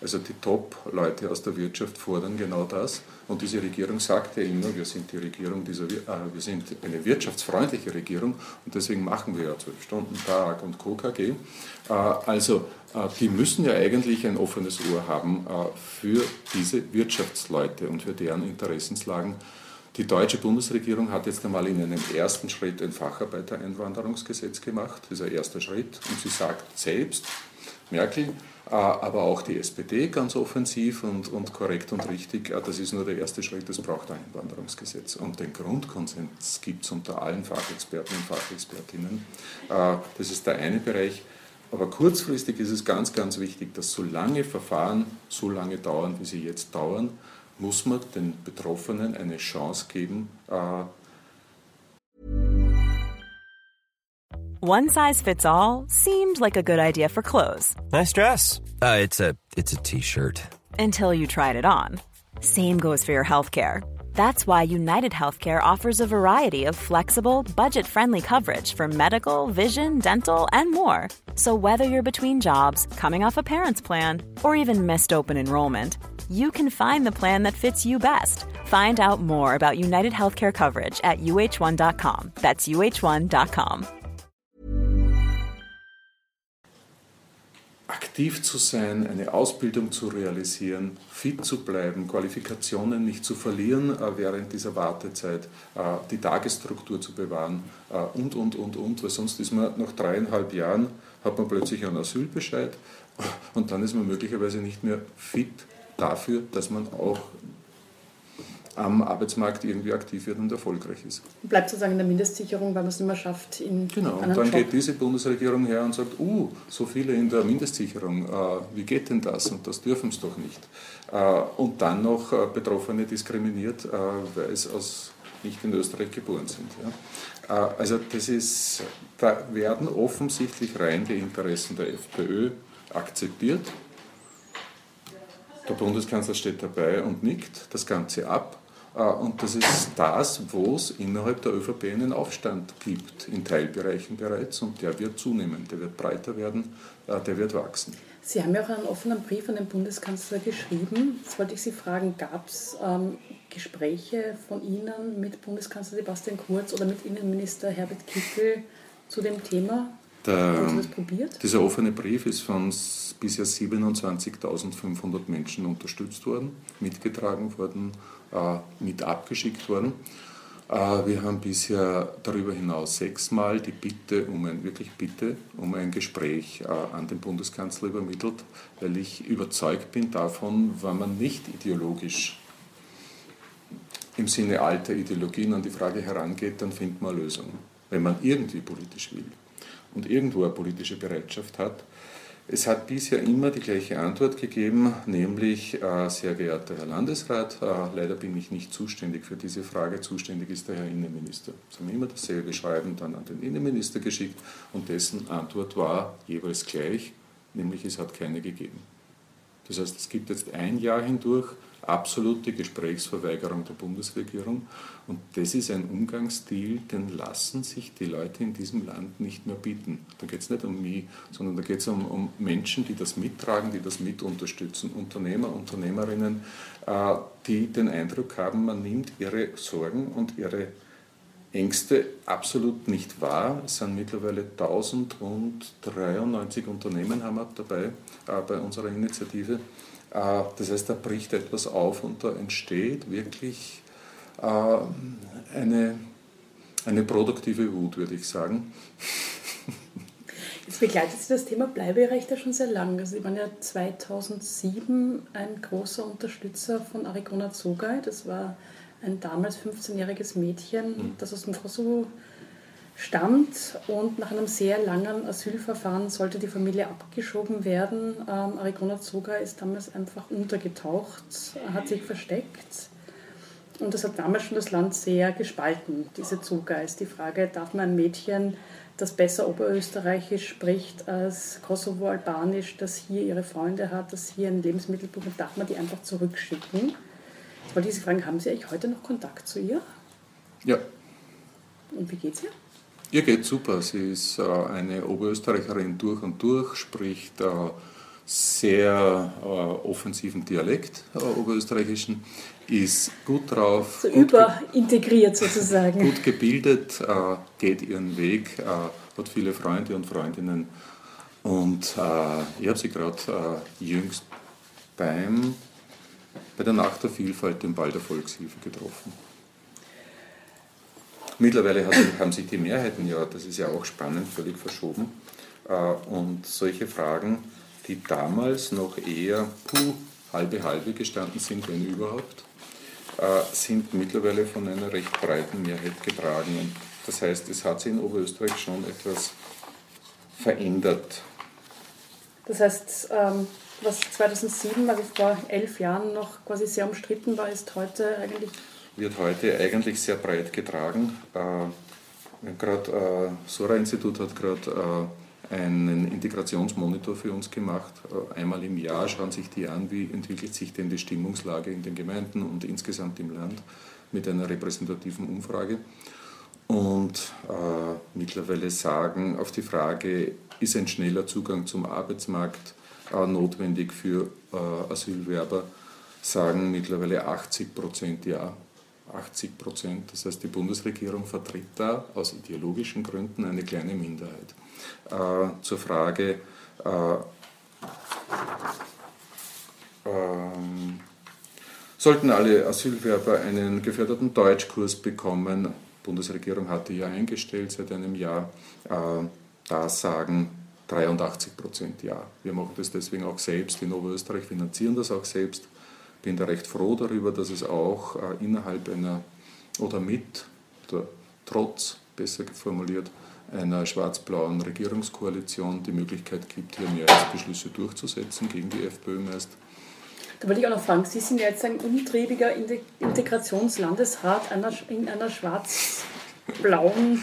also die Top-Leute aus der Wirtschaft fordern genau das. Und diese Regierung sagt ja immer, wir sind die Regierung dieser, äh, wir sind eine wirtschaftsfreundliche Regierung und deswegen machen wir ja zwölf Stunden Tag und KKG. Äh, also äh, die müssen ja eigentlich ein offenes Ohr haben äh, für diese Wirtschaftsleute und für deren Interessenslagen. Die deutsche Bundesregierung hat jetzt einmal in einem ersten Schritt ein Facharbeitereinwanderungsgesetz gemacht. Ein erster Schritt. Und sie sagt selbst, Merkel, äh, aber auch die SPD ganz offensiv und, und korrekt und richtig, das ist nur der erste Schritt, es braucht ein Einwanderungsgesetz. Und den Grundkonsens gibt es unter allen Fachexperten und Fachexpertinnen. Das ist der eine Bereich. Aber kurzfristig ist es ganz, ganz wichtig, dass solange Verfahren so lange dauern, wie sie jetzt dauern, muss man den Betroffenen eine Chance geben. Äh One size fits all seemed like a good idea for clothes. Nice dress. Uh, it's a it's a t-shirt. Until you tried it on. Same goes for your healthcare. That's why United Healthcare offers a variety of flexible, budget friendly coverage for medical, vision, dental, and more. So, whether you're between jobs, coming off a parent's plan, or even missed open enrollment, you can find the plan that fits you best. Find out more about United Healthcare coverage at uh1.com. That's uh1.com. Aktiv zu sein, eine Ausbildung zu realisieren, fit zu bleiben, Qualifikationen nicht zu verlieren äh, während dieser Wartezeit, äh, die Tagesstruktur zu bewahren äh, und, und, und, und, weil sonst ist man nach dreieinhalb Jahren, hat man plötzlich einen Asylbescheid (laughs) und dann ist man möglicherweise nicht mehr fit dafür, dass man auch am Arbeitsmarkt irgendwie aktiv wird und erfolgreich ist. Bleibt sozusagen in der Mindestsicherung, weil man es nicht mehr schafft in Genau, und dann Job. geht diese Bundesregierung her und sagt, uh, so viele in der Mindestsicherung, äh, wie geht denn das? Und das dürfen es doch nicht. Äh, und dann noch äh, Betroffene diskriminiert, äh, weil es aus nicht in Österreich geboren sind. Ja. Äh, also das ist, da werden offensichtlich rein die Interessen der FPÖ akzeptiert. Der Bundeskanzler steht dabei und nickt das Ganze ab. Äh, und das ist das, wo es innerhalb der ÖVP einen Aufstand gibt, in Teilbereichen bereits. Und der wird zunehmen, der wird breiter werden, äh, der wird wachsen. Sie haben ja auch einen offenen Brief an den Bundeskanzler geschrieben. Jetzt wollte ich Sie fragen, gab es ähm, Gespräche von Ihnen mit Bundeskanzler Sebastian Kurz oder mit Innenminister Herbert Kickl zu dem Thema? Der? Dieser offene Brief ist von bisher 27.500 Menschen unterstützt worden, mitgetragen worden äh, mit abgeschickt worden. Äh, wir haben bisher darüber hinaus sechsmal die Bitte um ein, wirklich Bitte um ein Gespräch äh, an den Bundeskanzler übermittelt, weil ich überzeugt bin davon, wenn man nicht ideologisch im Sinne alter Ideologien an die Frage herangeht, dann findet man Lösungen. wenn man irgendwie politisch will und irgendwo eine politische Bereitschaft hat. Es hat bisher immer die gleiche Antwort gegeben, nämlich, äh, sehr geehrter Herr Landesrat, äh, leider bin ich nicht zuständig für diese Frage, zuständig ist der Herr Innenminister. Sie haben immer dasselbe Schreiben dann an den Innenminister geschickt und dessen Antwort war jeweils gleich, nämlich es hat keine gegeben. Das heißt, es gibt jetzt ein Jahr hindurch absolute Gesprächsverweigerung der Bundesregierung. Und das ist ein Umgangsstil, den lassen sich die Leute in diesem Land nicht mehr bieten. Da geht es nicht um mich, sondern da geht es um, um, Menschen, die das mittragen, die das mit unterstützen. Unternehmer, Unternehmerinnen, äh, die den Eindruck haben, man nimmt ihre Sorgen und ihre Ängste absolut nicht wahr. Es sind mittlerweile 1093 Unternehmen haben wir dabei äh, bei unserer Initiative. Äh, das heißt, da bricht etwas auf und da entsteht wirklich äh, eine, eine produktive Wut, würde ich sagen. Jetzt begleitet Sie das Thema Bleiberecht ja schon sehr lange. Also Sie waren ja 2007 ein großer Unterstützer von Arigona Zogai. Das war ein damals 15-jähriges Mädchen, mhm. das aus dem Kosovo stammt und nach einem sehr langen Asylverfahren sollte die Familie abgeschoben werden. Ähm, Arigona Zoga ist damals einfach untergetaucht, hat sich versteckt und das hat damals schon das Land sehr gespalten, diese Zoga. Ist die Frage, darf man ein Mädchen, das besser Oberösterreichisch spricht als Kosovo-Albanisch, das hier ihre Freunde hat, das hier ein Lebensmittelbuch hat, darf man die einfach zurückschicken? Jetzt wollte ich Sie fragen, haben Sie eigentlich heute noch Kontakt zu ihr? Ja. Und wie geht's ihr? Ihr geht super. Sie ist äh, eine Oberösterreicherin durch und durch, spricht äh, sehr äh, offensiven Dialekt, oberösterreichischen, ist gut drauf. So gut überintegriert sozusagen. (laughs) Gut gebildet, geht ihren Weg, hat viele Freunde und Freundinnen. Und ich habe sie gerade jüngst beim, bei der Nacht der Vielfalt im Ball der Volkshilfe getroffen. Mittlerweile haben sich die Mehrheiten ja, das ist ja auch spannend, völlig verschoben. Äh, und solche Fragen, die damals noch eher puh, halbe halbe gestanden sind, wenn überhaupt, äh, sind mittlerweile von einer recht breiten Mehrheit getragen. Das heißt, es hat sich in Oberösterreich schon etwas verändert. Das heißt, ähm, was 2007, also vor elf Jahren noch quasi sehr umstritten war, ist heute eigentlich wird heute eigentlich sehr breit getragen. Äh, gerade äh, Sora-Institut hat gerade äh, einen Integrationsmonitor für uns gemacht. Äh, einmal im Jahr schauen sich die an, wie entwickelt sich denn die Stimmungslage in den Gemeinden und insgesamt im Land mit einer repräsentativen Umfrage. Und äh, mittlerweile sagen auf die Frage, ist ein schneller Zugang zum Arbeitsmarkt äh, notwendig für Asylwerber, sagen mittlerweile 80 Prozent ja. 80 Prozent. Das heißt, die Bundesregierung vertritt da aus ideologischen Gründen eine kleine Minderheit. Äh, zur Frage, äh, ähm, sollten alle Asylwerber einen geförderten Deutschkurs bekommen? Bundesregierung hatte ja eingestellt seit einem Jahr. Äh, da sagen 83 Prozent ja. Wir machen das deswegen auch selbst. In Oberösterreich finanzieren das auch selbst bin da recht froh darüber, dass es auch äh, innerhalb einer oder mit, oder trotz, besser formuliert, einer schwarz-blauen Regierungskoalition die Möglichkeit gibt, hier Mehrheitsbeschlüsse durchzusetzen gegen die FPÖ meist. Da wollte ich auch noch fragen, Sie sind jetzt ein umtriebiger Integrationslandesrat einer, in einer schwarz-blauen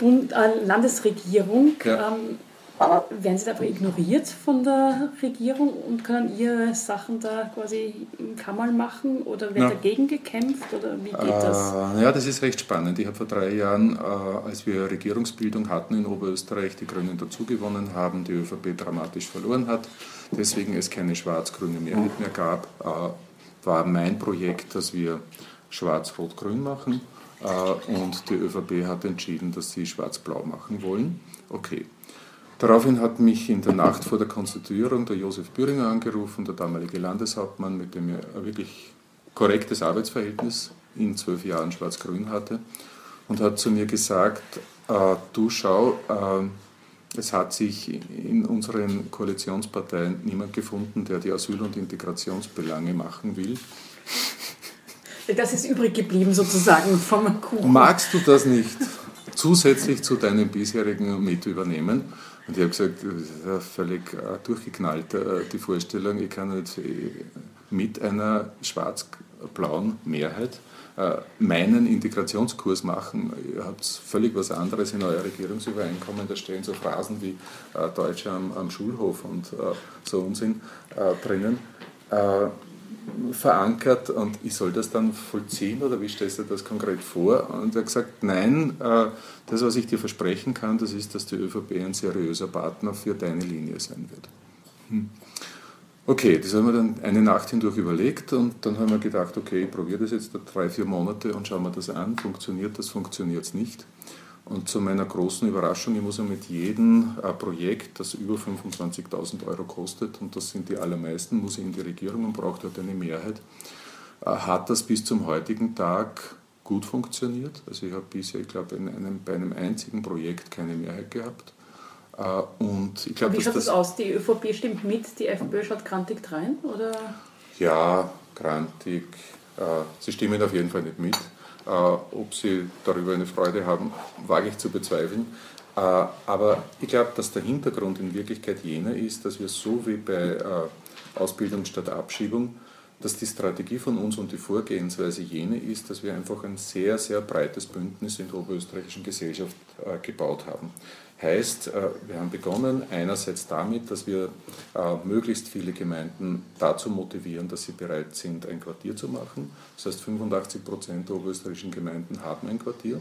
äh, Landesregierung. Ja. Ähm, werden Sie da ignoriert von der Regierung und können Ihre Sachen da quasi im Kammerl machen oder wird ja. dagegen gekämpft oder wie geht das? Äh, ja, das ist recht spannend. Ich habe vor drei Jahren, äh, als wir Regierungsbildung hatten in Oberösterreich, die Grünen dazugewonnen haben, die ÖVP dramatisch verloren hat, deswegen es keine schwarz-grüne Mehrheit mehr gab, äh, war mein Projekt, dass wir schwarz-rot-grün machen äh, und die ÖVP hat entschieden, dass sie schwarz-blau machen wollen. Okay, Daraufhin hat mich in der Nacht vor der Konstituierung der Josef Büringer angerufen, der damalige Landeshauptmann, mit dem er ein wirklich korrektes Arbeitsverhältnis in zwölf Jahren Schwarz-Grün hatte, und hat zu mir gesagt, äh, du schau, äh, es hat sich in unseren Koalitionsparteien niemand gefunden, der die Asyl- und Integrationsbelange machen will. Das ist übrig geblieben sozusagen vom Kuchen. Magst du das nicht? zusätzlich zu deinem bisherigen mit übernehmen. Und ich habe gesagt, das ist ja völlig äh, durchgeknallt, äh, die Vorstellung, ich kann jetzt äh, mit einer schwarz-blauen Mehrheit meinen Integrationskurs machen. Ihr habt völlig was anderes in euer Regierungsübereinkommen. Da stehen so Phrasen wie Deutsche am, am Schulhof und so Unsinn drinnen verankert und ich soll das dann vollziehen oder wie stellst du das konkret vor? Und er hat gesagt, nein, äh, das, was ich dir versprechen kann, das ist, dass die ÖVP ein seriöser Partner für deine Linie sein wird. Hm. Okay, das haben wir dann eine Nacht hindurch überlegt und dann haben wir gedacht, okay, ich probiere das jetzt drei, vier Monate und schauen wir das an. Funktioniert das, funktioniert es nicht? Und zu meiner großen Überraschung, ich muss ja mit jedem äh, Projekt, das über 25.000 Euro kostet, und das sind die allermeisten, muss ich in die Regierung und braucht dort eine Mehrheit, äh, hat das bis zum heutigen Tag gut funktioniert. Also ich habe bisher, ich glaube, bei einem einzigen Projekt keine Mehrheit gehabt. Äh, und ich glaub, Wie schaut das, das aus? Die ÖVP stimmt mit, die FPÖ schaut grantig drein? Oder? Ja, grantig. Sie stimmen auf jeden Fall nicht mit. Äh, ob sie darüber eine Freude haben, wage ich zu bezweifeln. Äh, aber ich glaube, dass der Hintergrund in Wirklichkeit jener ist, dass wir so wie bei äh, Ausbildung statt Abschiebung, dass die Strategie von uns und die Vorgehensweise jene ist, dass wir einfach ein sehr, sehr breites Bündnis in der oberösterreichischen Gesellschaft gebaut haben. Heißt, äh, wir haben begonnen einerseits damit, dass wir äh, möglichst viele Gemeinden dazu motivieren, dass sie bereit sind, ein Quartier zu machen. Das heißt, 85 Prozent der oberösterreichischen Gemeinden haben ein Quartier.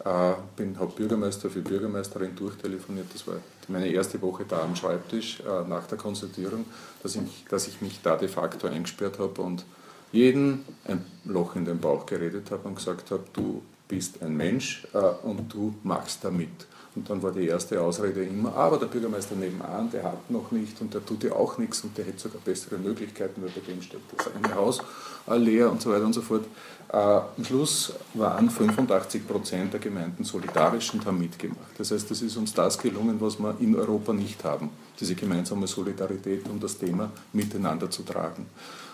Ich äh, habe Bürgermeister für Bürgermeisterin durchtelefoniert. Das war meine erste Woche da am Schreibtisch nach der Konsultierung, dass ich, dass ich mich da de facto eingesperrt habe und jeden ein Loch in den Bauch geredet habe und gesagt habe, du bist ein Mensch und du machst damit. Und dann war die erste Ausrede immer, aber der Bürgermeister nebenan, der hat noch nicht und der tut ja auch nichts und der hätte sogar bessere Möglichkeiten, weil bei dem steht das eine Haus äh, leer und so weiter und so fort. Äh, am Schluss waren 85 Prozent der Gemeinden solidarisch und haben mitgemacht. Das heißt, es ist uns das gelungen, was wir in Europa nicht haben, diese gemeinsame Solidarität, um das Thema miteinander zu tragen.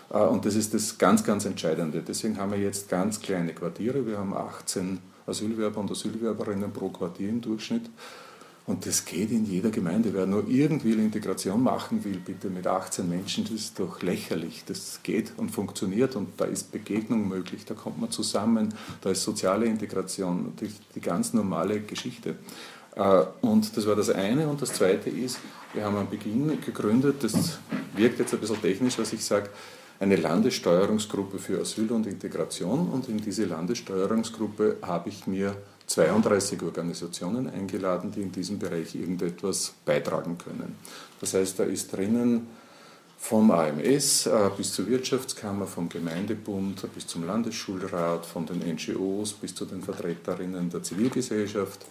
Äh, und das ist das ganz, ganz Entscheidende. Deswegen haben wir jetzt ganz kleine Quartiere. Wir haben 18 Asylwerber und Asylwerberinnen pro Quartier im Durchschnitt. Und das geht in jeder Gemeinde. Wer nur irgendwie Integration machen will, bitte mit 18 Menschen, das ist doch lächerlich. Das geht und funktioniert und da ist Begegnung möglich, da kommt man zusammen, da ist soziale Integration, die, die ganz normale Geschichte. Äh, und das war das eine. Und das zweite ist, wir haben am Beginn gegründet, das wirkt jetzt ein bisschen technisch, was ich sage, eine Landessteuerungsgruppe für Asyl und Integration und in diese Landessteuerungsgruppe habe ich mir 32 Organisationen eingeladen, die in diesem Bereich irgendetwas beitragen können. Das heißt, da ist drinnen vom AMS äh, bis zur Wirtschaftskammer, vom Gemeindebund bis zum Landesschulrat, von den NGOs bis zu den Vertreterinnen der Zivilgesellschaft.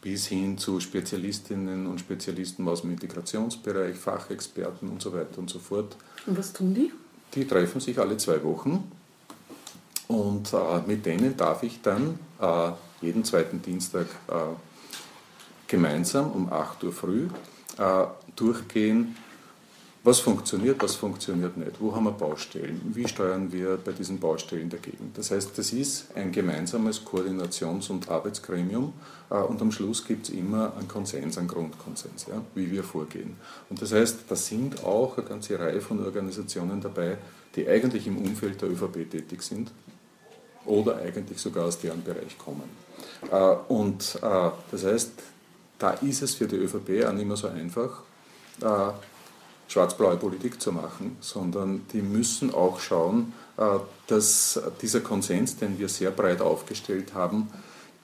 Bis hin zu Spezialistinnen und Spezialisten aus dem Integrationsbereich, Fachexperten und so weiter und so fort. Und was tun die? Die treffen sich alle zwei Wochen und äh, mit denen darf ich dann äh, jeden zweiten Dienstag äh, gemeinsam um 8 Uhr früh äh, durchgehen, was funktioniert, was funktioniert nicht, wo haben wir Baustellen, wie steuern wir bei diesen Baustellen dagegen. Das heißt, das ist ein gemeinsames Koordinations- und Arbeitsgremium äh, und am Schluss gibt es immer einen Konsens, einen Grundkonsens, ja, wie wir vorgehen. Und das heißt, da sind auch eine ganze Reihe von Organisationen dabei, die eigentlich im Umfeld der ÖVP tätig sind oder eigentlich sogar aus deren Bereich kommen. Äh, und äh, das heißt, da ist es für die ÖVP auch nicht mehr so einfach, schwarz-blaue Politik zu machen, sondern die müssen auch schauen, äh, dass dieser Konsens, den wir sehr breit aufgestellt haben,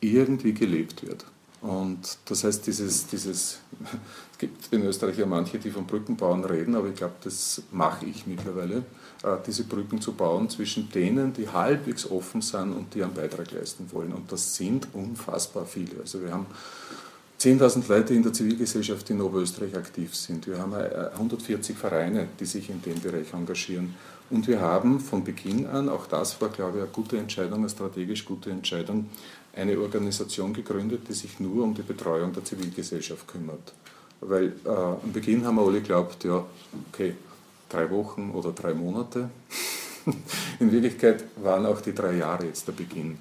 irgendwie gelebt wird. Und das heißt, dieses, dieses, es gibt in Österreich ja manche, die von Brückenbauen reden, aber ich glaube, das mache ich mittlerweile, äh, diese Brücken zu bauen zwischen denen, die halbwegs offen sind und die einen Beitrag leisten wollen. Und das sind unfassbar viele. Also wir haben 10.000 Leute in der Zivilgesellschaft in Oberösterreich aktiv sind. Wir haben 140 äh, Vereine, die sich in dem Bereich engagieren. Und wir haben von Beginn an, auch das war, glaube ich, eine gute Entscheidung, eine strategisch gute Entscheidung, eine Organisation gegründet, die sich nur um die Betreuung der Zivilgesellschaft kümmert. Weil äh, am Beginn haben wir alle geglaubt, ja, okay, drei Wochen oder drei Monate. (laughs) in Wirklichkeit waren auch die drei Jahre jetzt der Beginn.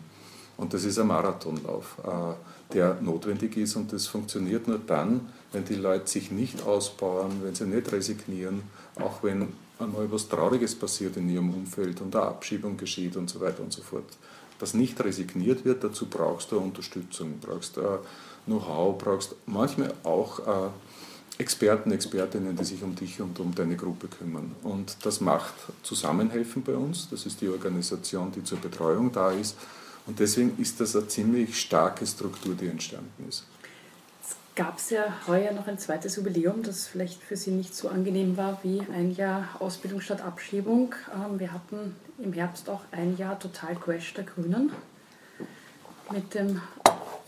Und das ist ein Marathonlauf, äh, der notwendig ist und das funktioniert nur dann, wenn die Leute sich nicht ausbauen, wenn sie nicht resignieren, auch wenn einmal was Trauriges passiert in ihrem Umfeld und eine Abschiebung geschieht und so weiter und so fort. Dass nicht resigniert wird, dazu brauchst du Unterstützung, brauchst uh, Know-how, brauchst manchmal auch uh, Experten, Expertinnen, die sich um dich und um deine Gruppe kümmern. Und das macht Zusammenhelfen bei uns. Das ist die Organisation, die zur Betreuung da ist. Und deswegen ist das eine ziemlich starke Struktur, die entstanden ist. Es gab ja heuer noch ein zweites Jubiläum, das vielleicht für Sie nicht so angenehm war wie ein Jahr Ausbildung statt Abschiebung. Ähm, wir hatten im Herbst auch ein Jahr Total Crash der Grünen mit dem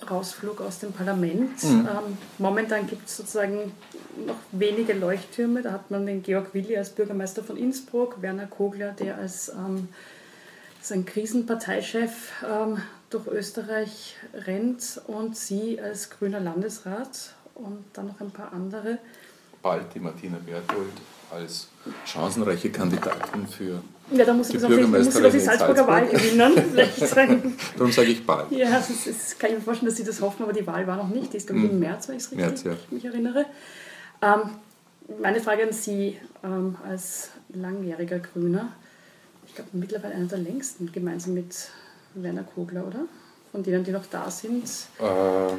Rausflug aus dem Parlament. Mhm. Ähm, momentan gibt es sozusagen noch wenige Leuchttürme. Da hat man den Georg Willi als Bürgermeister von Innsbruck, Werner Kogler, der als ähm, sein Krisenparteichef ähm, durch Österreich rennt und Sie als grüner Landesrat und dann noch ein paar andere. Bald die Martina Berthold als chancenreiche Kandidatin für ja, da muss die Bürgermeisterin muss die Salzburger Wahl gewinnen. (laughs) Darum sage ich bald. Ja, das, ist, kann ich mir vorstellen, dass Sie das hoffen, aber die Wahl war noch nicht. Die ist, glaube ich, im hm. März, wenn ich es richtig März, ja. mich erinnere. Ähm, meine Frage an Sie ähm, als langjähriger Grüner ich glaube, mittlerweile einer der längsten, gemeinsam mit Werner Kogler, oder? Von denen, die noch da sind. Äh,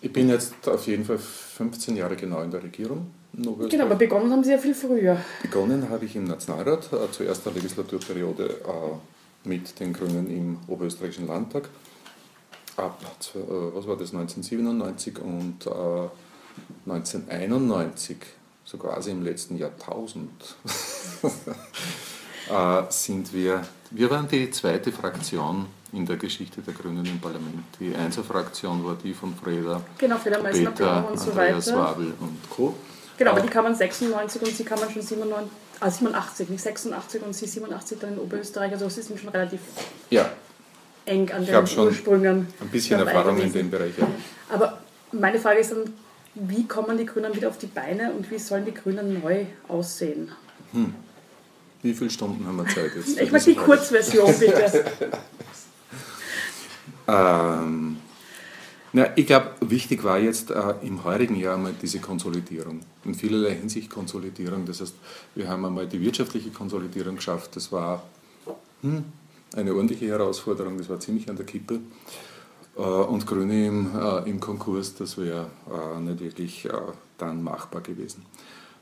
ich bin jetzt auf jeden Fall 15 Jahre genau in der Regierung. Genau, aber begonnen haben Sie ja viel früher. Begonnen habe ich im Nationalrat, äh, zur ersten Legislaturperiode äh, mit den Grünen im Oberösterreichischen Landtag. Ab, äh, was war das, 1997 und äh, 1991, so quasi im letzten Jahrtausend. (laughs) äh, sind wir, wir waren die zweite Fraktion in der Geschichte der Grünen im Parlament. Die Einzelfraktion war die von Freda, genau, Freda Peter, und so Andreas weiter. Wabel und Co. Genau, aber die kamen 96 und sie kamen schon 97, ah, 87, nicht 86 und sie 87 dann in Oberösterreich. Also sie sind schon relativ ja. eng an den Ursprüngen. Ein bisschen Erfahrung in dem Bereich. Ja. Aber meine Frage ist dann, wie kommen die Grünen wieder auf die Beine und wie sollen die Grünen neu aussehen? Hm. Wie viele Stunden haben wir Zeit jetzt? Ich mag die Kurzversion (laughs) bitte. ähm, na, ich glaube, wichtig war jetzt äh, im heurigen Jahr mal diese Konsolidierung. In vielerlei Hinsicht Konsolidierung. Das heißt, wir haben einmal die wirtschaftliche Konsolidierung geschafft. Das war hm, eine ordentliche Herausforderung. Das war ziemlich an der Kippe. Äh, und Grüne im, äh, im Konkurs, das wäre äh, nicht wirklich äh, dann machbar gewesen.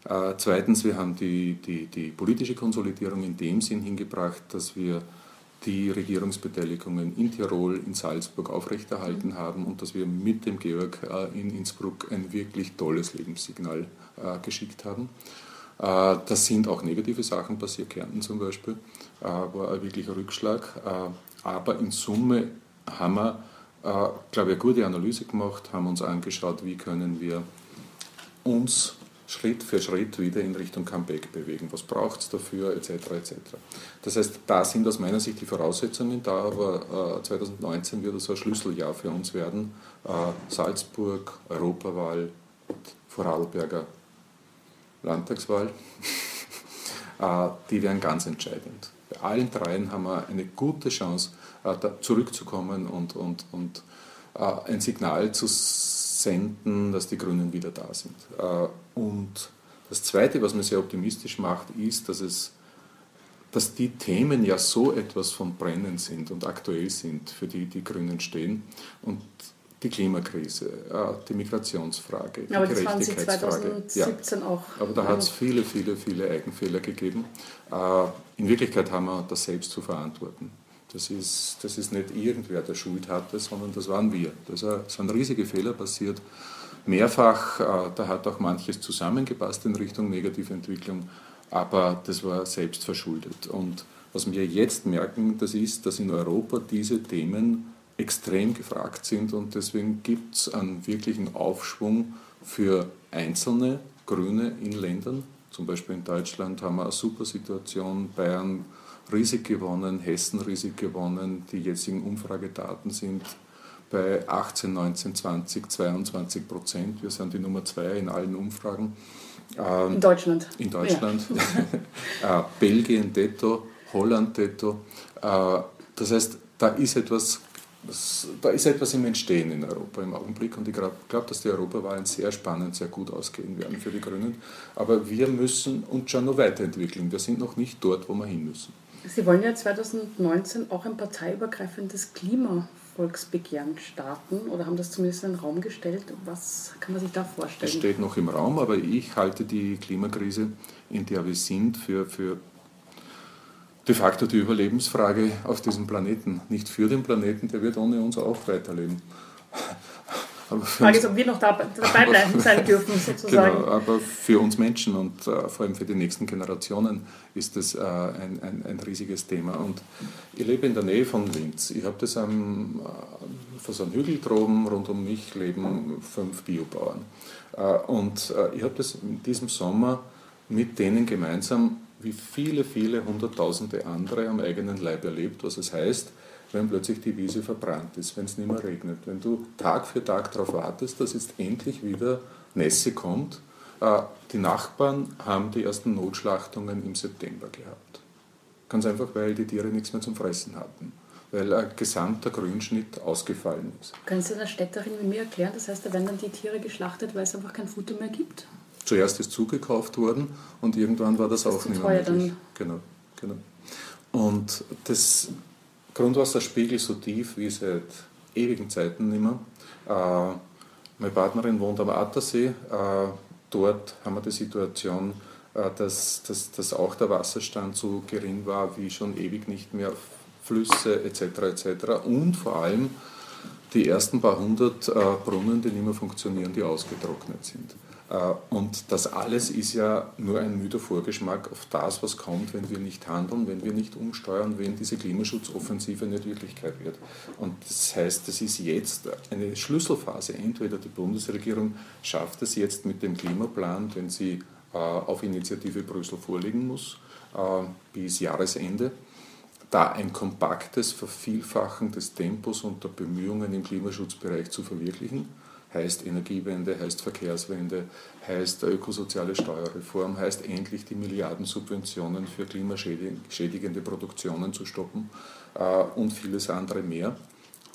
Äh, zweitens, wir haben die, die, die politische Konsolidierung in dem Sinn hingebracht, dass wir die Regierungsbeteiligungen in Tirol, in Salzburg aufrechterhalten mhm. haben und dass wir mit dem Georg äh, in Innsbruck ein wirklich tolles Lebenssignal äh, geschickt haben. Das sind auch negative Sachen passiert, Kärnten zum Beispiel, war ein wirklicher Rückschlag. Aber in Summe haben wir, glaube ich, eine gute Analyse gemacht, haben uns angeschaut, wie können wir uns Schritt für Schritt wieder in Richtung Comeback bewegen. Was braucht es dafür, etc. etc. Das heißt, da sind aus meiner Sicht die Voraussetzungen da, aber äh, 2019 wird es ein Schlüsseljahr für uns werden. Äh, Salzburg, Europawahl, Vorarlberger Landtagswahl, (laughs) äh, die wären ganz entscheidend. Bei allen dreien haben wir eine gute Chance, äh, zurückzukommen und, und, und äh, ein Signal zu senden, dass die Grünen wieder da sind. Äh, und das Zweite, was mich sehr optimistisch macht, ist, dass, es, dass die Themen ja so etwas von brennend sind und aktuell sind, für die die Grünen stehen. Und die Klimakrise, äh, die Migrationsfrage, die Aber das Gerechtigkeitsfrage. Waren Sie 2017 ja. auch. Aber da hat es viele, viele, viele Eigenfehler gegeben. Äh, in Wirklichkeit haben wir das selbst zu verantworten. Das ist, das ist nicht irgendwer, der Schuld hatte, sondern das waren wir. Da sind riesige Fehler passiert. Mehrfach, äh, da hat auch manches zusammengepasst in Richtung negative Entwicklung, aber das war selbst verschuldet. Und was wir jetzt merken, das ist, dass in Europa diese Themen extrem gefragt sind und deswegen gibt es einen wirklichen Aufschwung für einzelne Grüne in Ländern. Zum Beispiel in Deutschland haben wir eine super Situation, Bayern riesig gewonnen, Hessen riesig gewonnen. Die jetzigen Umfragedaten sind bei 18, 19, 20, 22 Prozent. Wir sind die Nummer zwei in allen Umfragen. Ähm, in Deutschland. In Deutschland. Ja. (laughs) (laughs) äh, Belgien detto, Holland detto. Äh, das heißt, da ist etwas das, da ist etwas im Entstehen in Europa im Augenblick und ich glaube, glaub, dass die Europawahlen sehr spannend, sehr gut ausgehen werden für die Grünen. Aber wir müssen uns schon noch weiterentwickeln. Wir sind noch nicht dort, wo wir hin müssen. Sie wollen ja 2019 auch ein parteiübergreifendes Klimavolksbegehren starten oder haben das zumindest in den Raum gestellt. Was kann man sich da vorstellen? Es steht noch im Raum, aber ich halte die Klimakrise, in der wir sind, für, für de facto die Überlebensfrage auf diesem Planeten. Nicht für den Planeten, der wird ohne uns auch weiterleben. Aber Frage ist, ob wir noch dabei bleiben sein (laughs) dürfen, sozusagen. Genau, aber für uns Menschen und äh, vor allem für die nächsten Generationen ist das äh, ein, ein, ein, riesiges Thema. Und ich lebe in der Nähe von Linz. Ich habe das am, äh, vor so einem Hügel droben, rund um mich leben fünf Biobauern. Äh, und äh, ich habe das in diesem Sommer mit denen gemeinsam wie viele, viele hunderttausende andere am eigenen Leib erlebt, was es heißt, wenn plötzlich die Wiese verbrannt ist, wenn es nicht mehr regnet, wenn du Tag für Tag darauf wartest, dass jetzt endlich wieder Nässe kommt. Äh, die Nachbarn haben die ersten Notschlachtungen im September gehabt. Ganz einfach, weil die Tiere nichts mehr zum Fressen hatten weil ein gesamter Grünschnitt ausgefallen ist. Können Sie einer Städterin wie mir erklären, das heißt, da werden dann die Tiere geschlachtet, weil es einfach kein Futter mehr gibt? Zuerst ist zugekauft worden und irgendwann war das, das auch nicht mehr möglich. Genau, genau. Und das Grundwasserspiegel so tief wie seit ewigen Zeiten nicht mehr. Äh, meine Partnerin wohnt am Attersee. Äh, dort haben wir die Situation, äh, dass, dass, dass auch der Wasserstand so gering war wie schon ewig nicht mehr. Flüsse etc. etc. Und vor allem die ersten paar hundert äh, Brunnen, die nicht mehr funktionieren, die ausgetrocknet sind. Äh, und das alles ist ja nur ein müder Vorgeschmack auf das, was kommt, wenn wir nicht handeln, wenn wir nicht umsteuern, wenn diese Klimaschutzoffensive nicht Wirklichkeit wird. Und das heißt, das ist jetzt eine Schlüsselphase. Entweder die Bundesregierung schafft es jetzt mit dem Klimaplan, den sie äh, auf Initiative Brüssel vorlegen muss, äh, bis Jahresende, da ein kompaktes Vervielfachen des Tempos und der Bemühungen im Klimaschutzbereich zu verwirklichen heißt Energiewende, heißt Verkehrswende, heißt ökosoziale Steuerreform, heißt endlich die Milliardensubventionen für klimaschädigende Produktionen zu stoppen äh, und vieles andere mehr.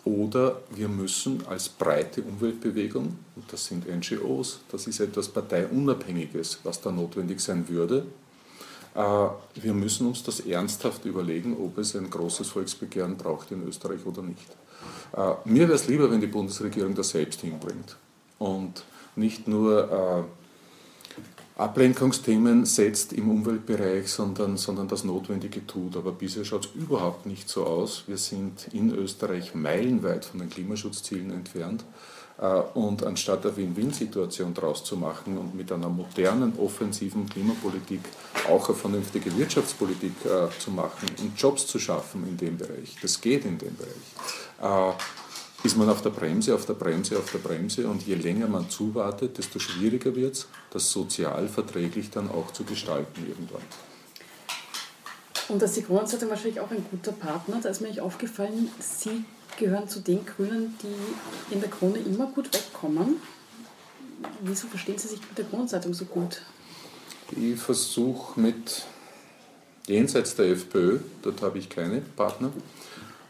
Oder wir müssen als breite Umweltbewegung, und das sind NGOs, das ist etwas Parteiunabhängiges, was da notwendig sein würde, äh, wir müssen uns das ernsthaft überlegen, ob es ein großes Volksbegehren braucht in Österreich oder nicht. Äh, mir wäre es lieber, wenn die Bundesregierung das selbst hinbringt und nicht nur äh, Ablenkungsthemen setzt im Umweltbereich, sondern, sondern das Notwendige tut. Aber bisher schaut es überhaupt nicht so aus. Wir sind in Österreich meilenweit von den Klimaschutzzielen entfernt. Äh, und anstatt eine Win-Win-Situation daraus zu machen und mit einer modernen, offensiven Klimapolitik auch eine vernünftige Wirtschaftspolitik äh, zu machen und Jobs zu schaffen in dem Bereich, das geht in dem Bereich, äh, ist man auf der Bremse, auf der Bremse, auf der Bremse und je länger man zuwartet, desto schwieriger wird es, das sozial verträglich dann auch zu gestalten irgendwann. Und dass die Kronenzeitung wahrscheinlich auch ein guter Partner. Da ist mir aufgefallen, Sie gehören zu den Grünen, die in der Krone immer gut wegkommen. Wieso verstehen Sie sich mit der Kronenzeitung so gut? Ich versuche mit jenseits der FPÖ, dort habe ich keine Partner,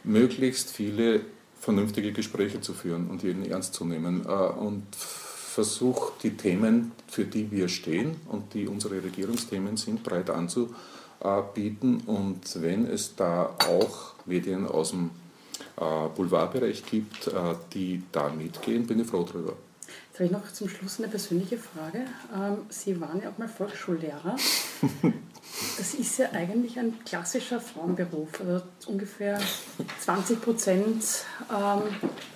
möglichst viele vernünftige Gespräche zu führen und jeden ernst zu nehmen äh, und versuche die Themen, für die wir stehen und die unsere Regierungsthemen sind, breit anzubieten und wenn es da auch Medien aus dem Boulevardbereich gibt, äh, die da mitgehen, bin ich froh drüber. Jetzt habe ich noch zum Schluss eine persönliche Frage. Ähm, Sie waren ja auch mal Volksschullehrer. (laughs) Das ist ja eigentlich ein klassischer Frauenberuf. Also ungefähr 20 Prozent ähm,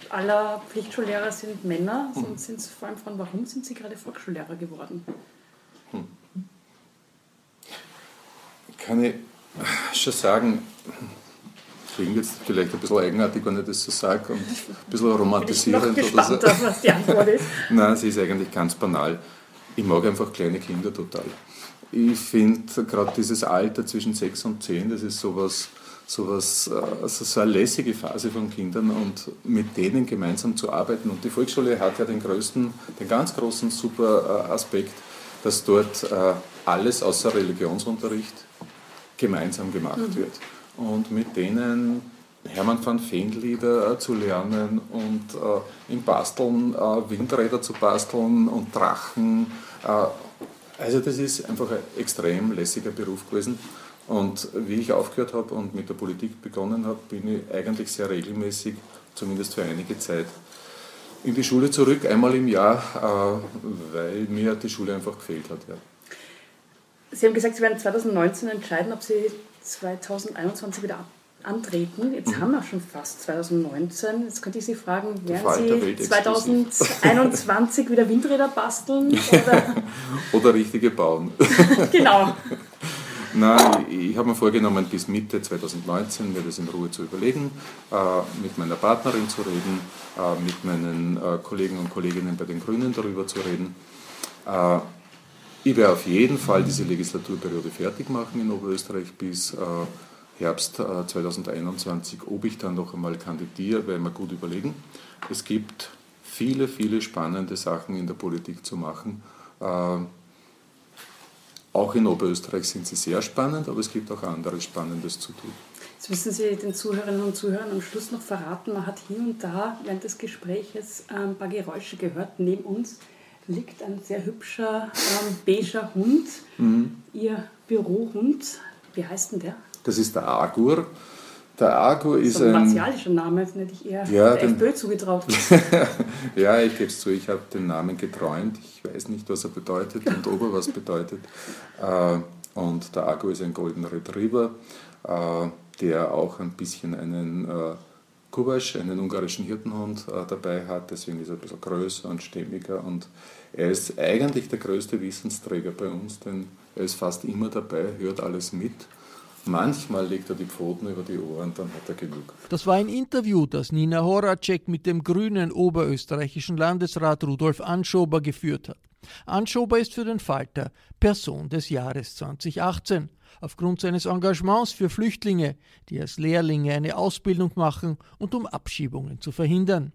aller Pflichtschullehrer sind Männer, sonst hm. sind es vor allem Frauen. Warum sind Sie gerade Volksschullehrer geworden? Hm. Kann ich schon sagen, klingt jetzt vielleicht ein bisschen eigenartig, wenn ich das so sage und ein bisschen romantisierend ich bin oder so. was die Antwort ist. (laughs) Nein, sie ist eigentlich ganz banal. Ich mag einfach kleine Kinder total. Ich finde gerade dieses Alter zwischen 6 und 10, das ist sowas, sowas also so eine lässige Phase von Kindern und mit denen gemeinsam zu arbeiten. Und die Volksschule hat ja den größten, den ganz großen super äh, Aspekt, dass dort äh, alles außer Religionsunterricht gemeinsam gemacht mhm. wird und mit denen Hermann van Veen-Lieder zu lernen und im Basteln Windräder zu basteln und Drachen. Also das ist einfach ein extrem lässiger Beruf gewesen. Und wie ich aufgehört habe und mit der Politik begonnen habe, bin ich eigentlich sehr regelmäßig, zumindest für einige Zeit, in die Schule zurück, einmal im Jahr, äh, weil mir die Schule einfach gefehlt hat. Ja. Sie haben gesagt, Sie werden 2019 entscheiden, ob Sie 2021 wieder antreten. Jetzt mhm. haben wir schon fast 2019. Jetzt könnte ich Sie fragen, werden Sie 2021 wieder Windräder basteln? (laughs) Oder, oder richtige bauen. (laughs) genau. (laughs) Nein, ich, habe mir vorgenommen, bis Mitte 2019 mir das in Ruhe zu überlegen, äh, mit meiner Partnerin zu reden, äh, mit meinen äh, Kollegen und Kolleginnen bei den Grünen darüber zu reden. Äh, ich werde auf jeden Fall diese Legislaturperiode fertig machen in Oberösterreich bis äh, Herbst 2021. Äh, Ob ich dann noch einmal kandidiere, werden wir gut überlegen. Es gibt viele, viele spannende Sachen in der Politik zu machen. Auch in Oberösterreich sind sie sehr spannend, aber es gibt auch anderes Spannendes zu tun. Jetzt müssen Sie den Zuhörerinnen und Zuhörern am Schluss noch verraten, man hat hier und da während des Gespräches ein paar Geräusche gehört. Neben uns liegt ein sehr hübscher ähm, beiger Hund, mhm. Ihr Bürohund. Wie heißt denn der? Das ist der Agur. Der Argo ist, ist ein, ein martialischer Name, das hätte ich eher ja, der FPÖ zugetraut. (laughs) ja, ich gebe es zu, ich habe den Namen geträumt. Ich weiß nicht, was er bedeutet und ob er was bedeutet. (laughs) Äh, und der Argo ist ein Golden Retriever, äh, der auch ein bisschen einen äh, Kubasch, einen ungarischen Hirtenhund dabei hat. Deswegen ist er ein bisschen größer und stämmiger. Und er ist eigentlich der größte Wissensträger bei uns, denn er ist fast immer dabei, hört alles mit Manchmal legt er die Pfoten über die Ohren, dann hat er genug. Das war ein Interview, das Nina Horacek mit dem grünen oberösterreichischen Landesrat Rudolf Anschober geführt hat. Anschober ist für den Falter Person des Jahres 2018 aufgrund seines Engagements für Flüchtlinge, die als Lehrlinge eine Ausbildung machen und um Abschiebungen zu verhindern.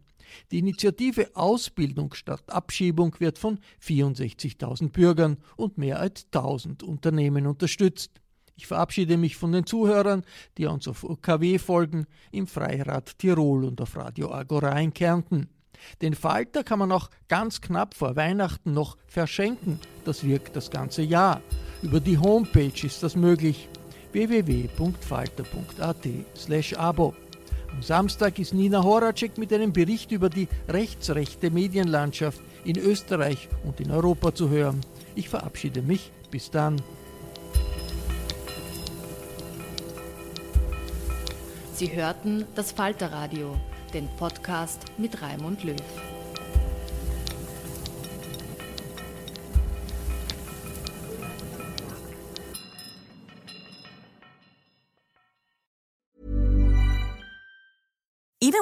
Die Initiative Ausbildung statt Abschiebung wird von 64.000 Bürgern und mehr als 1000 Unternehmen unterstützt. Ich verabschiede mich von den Zuhörern, die uns auf UKW folgen, im Freirad Tirol und auf Radio Agora in Kärnten. Den Falter kann man auch ganz knapp vor Weihnachten noch verschenken. Das wirkt das ganze Jahr. Über die Homepage ist das möglich www.falter.at/abo. Am Samstag ist Nina Horacek mit einem Bericht über die rechtsrechte Medienlandschaft in Österreich und in Europa zu hören. Ich verabschiede mich. Bis dann. Sie hörten das Falterradio, den Podcast mit Raimund Löw.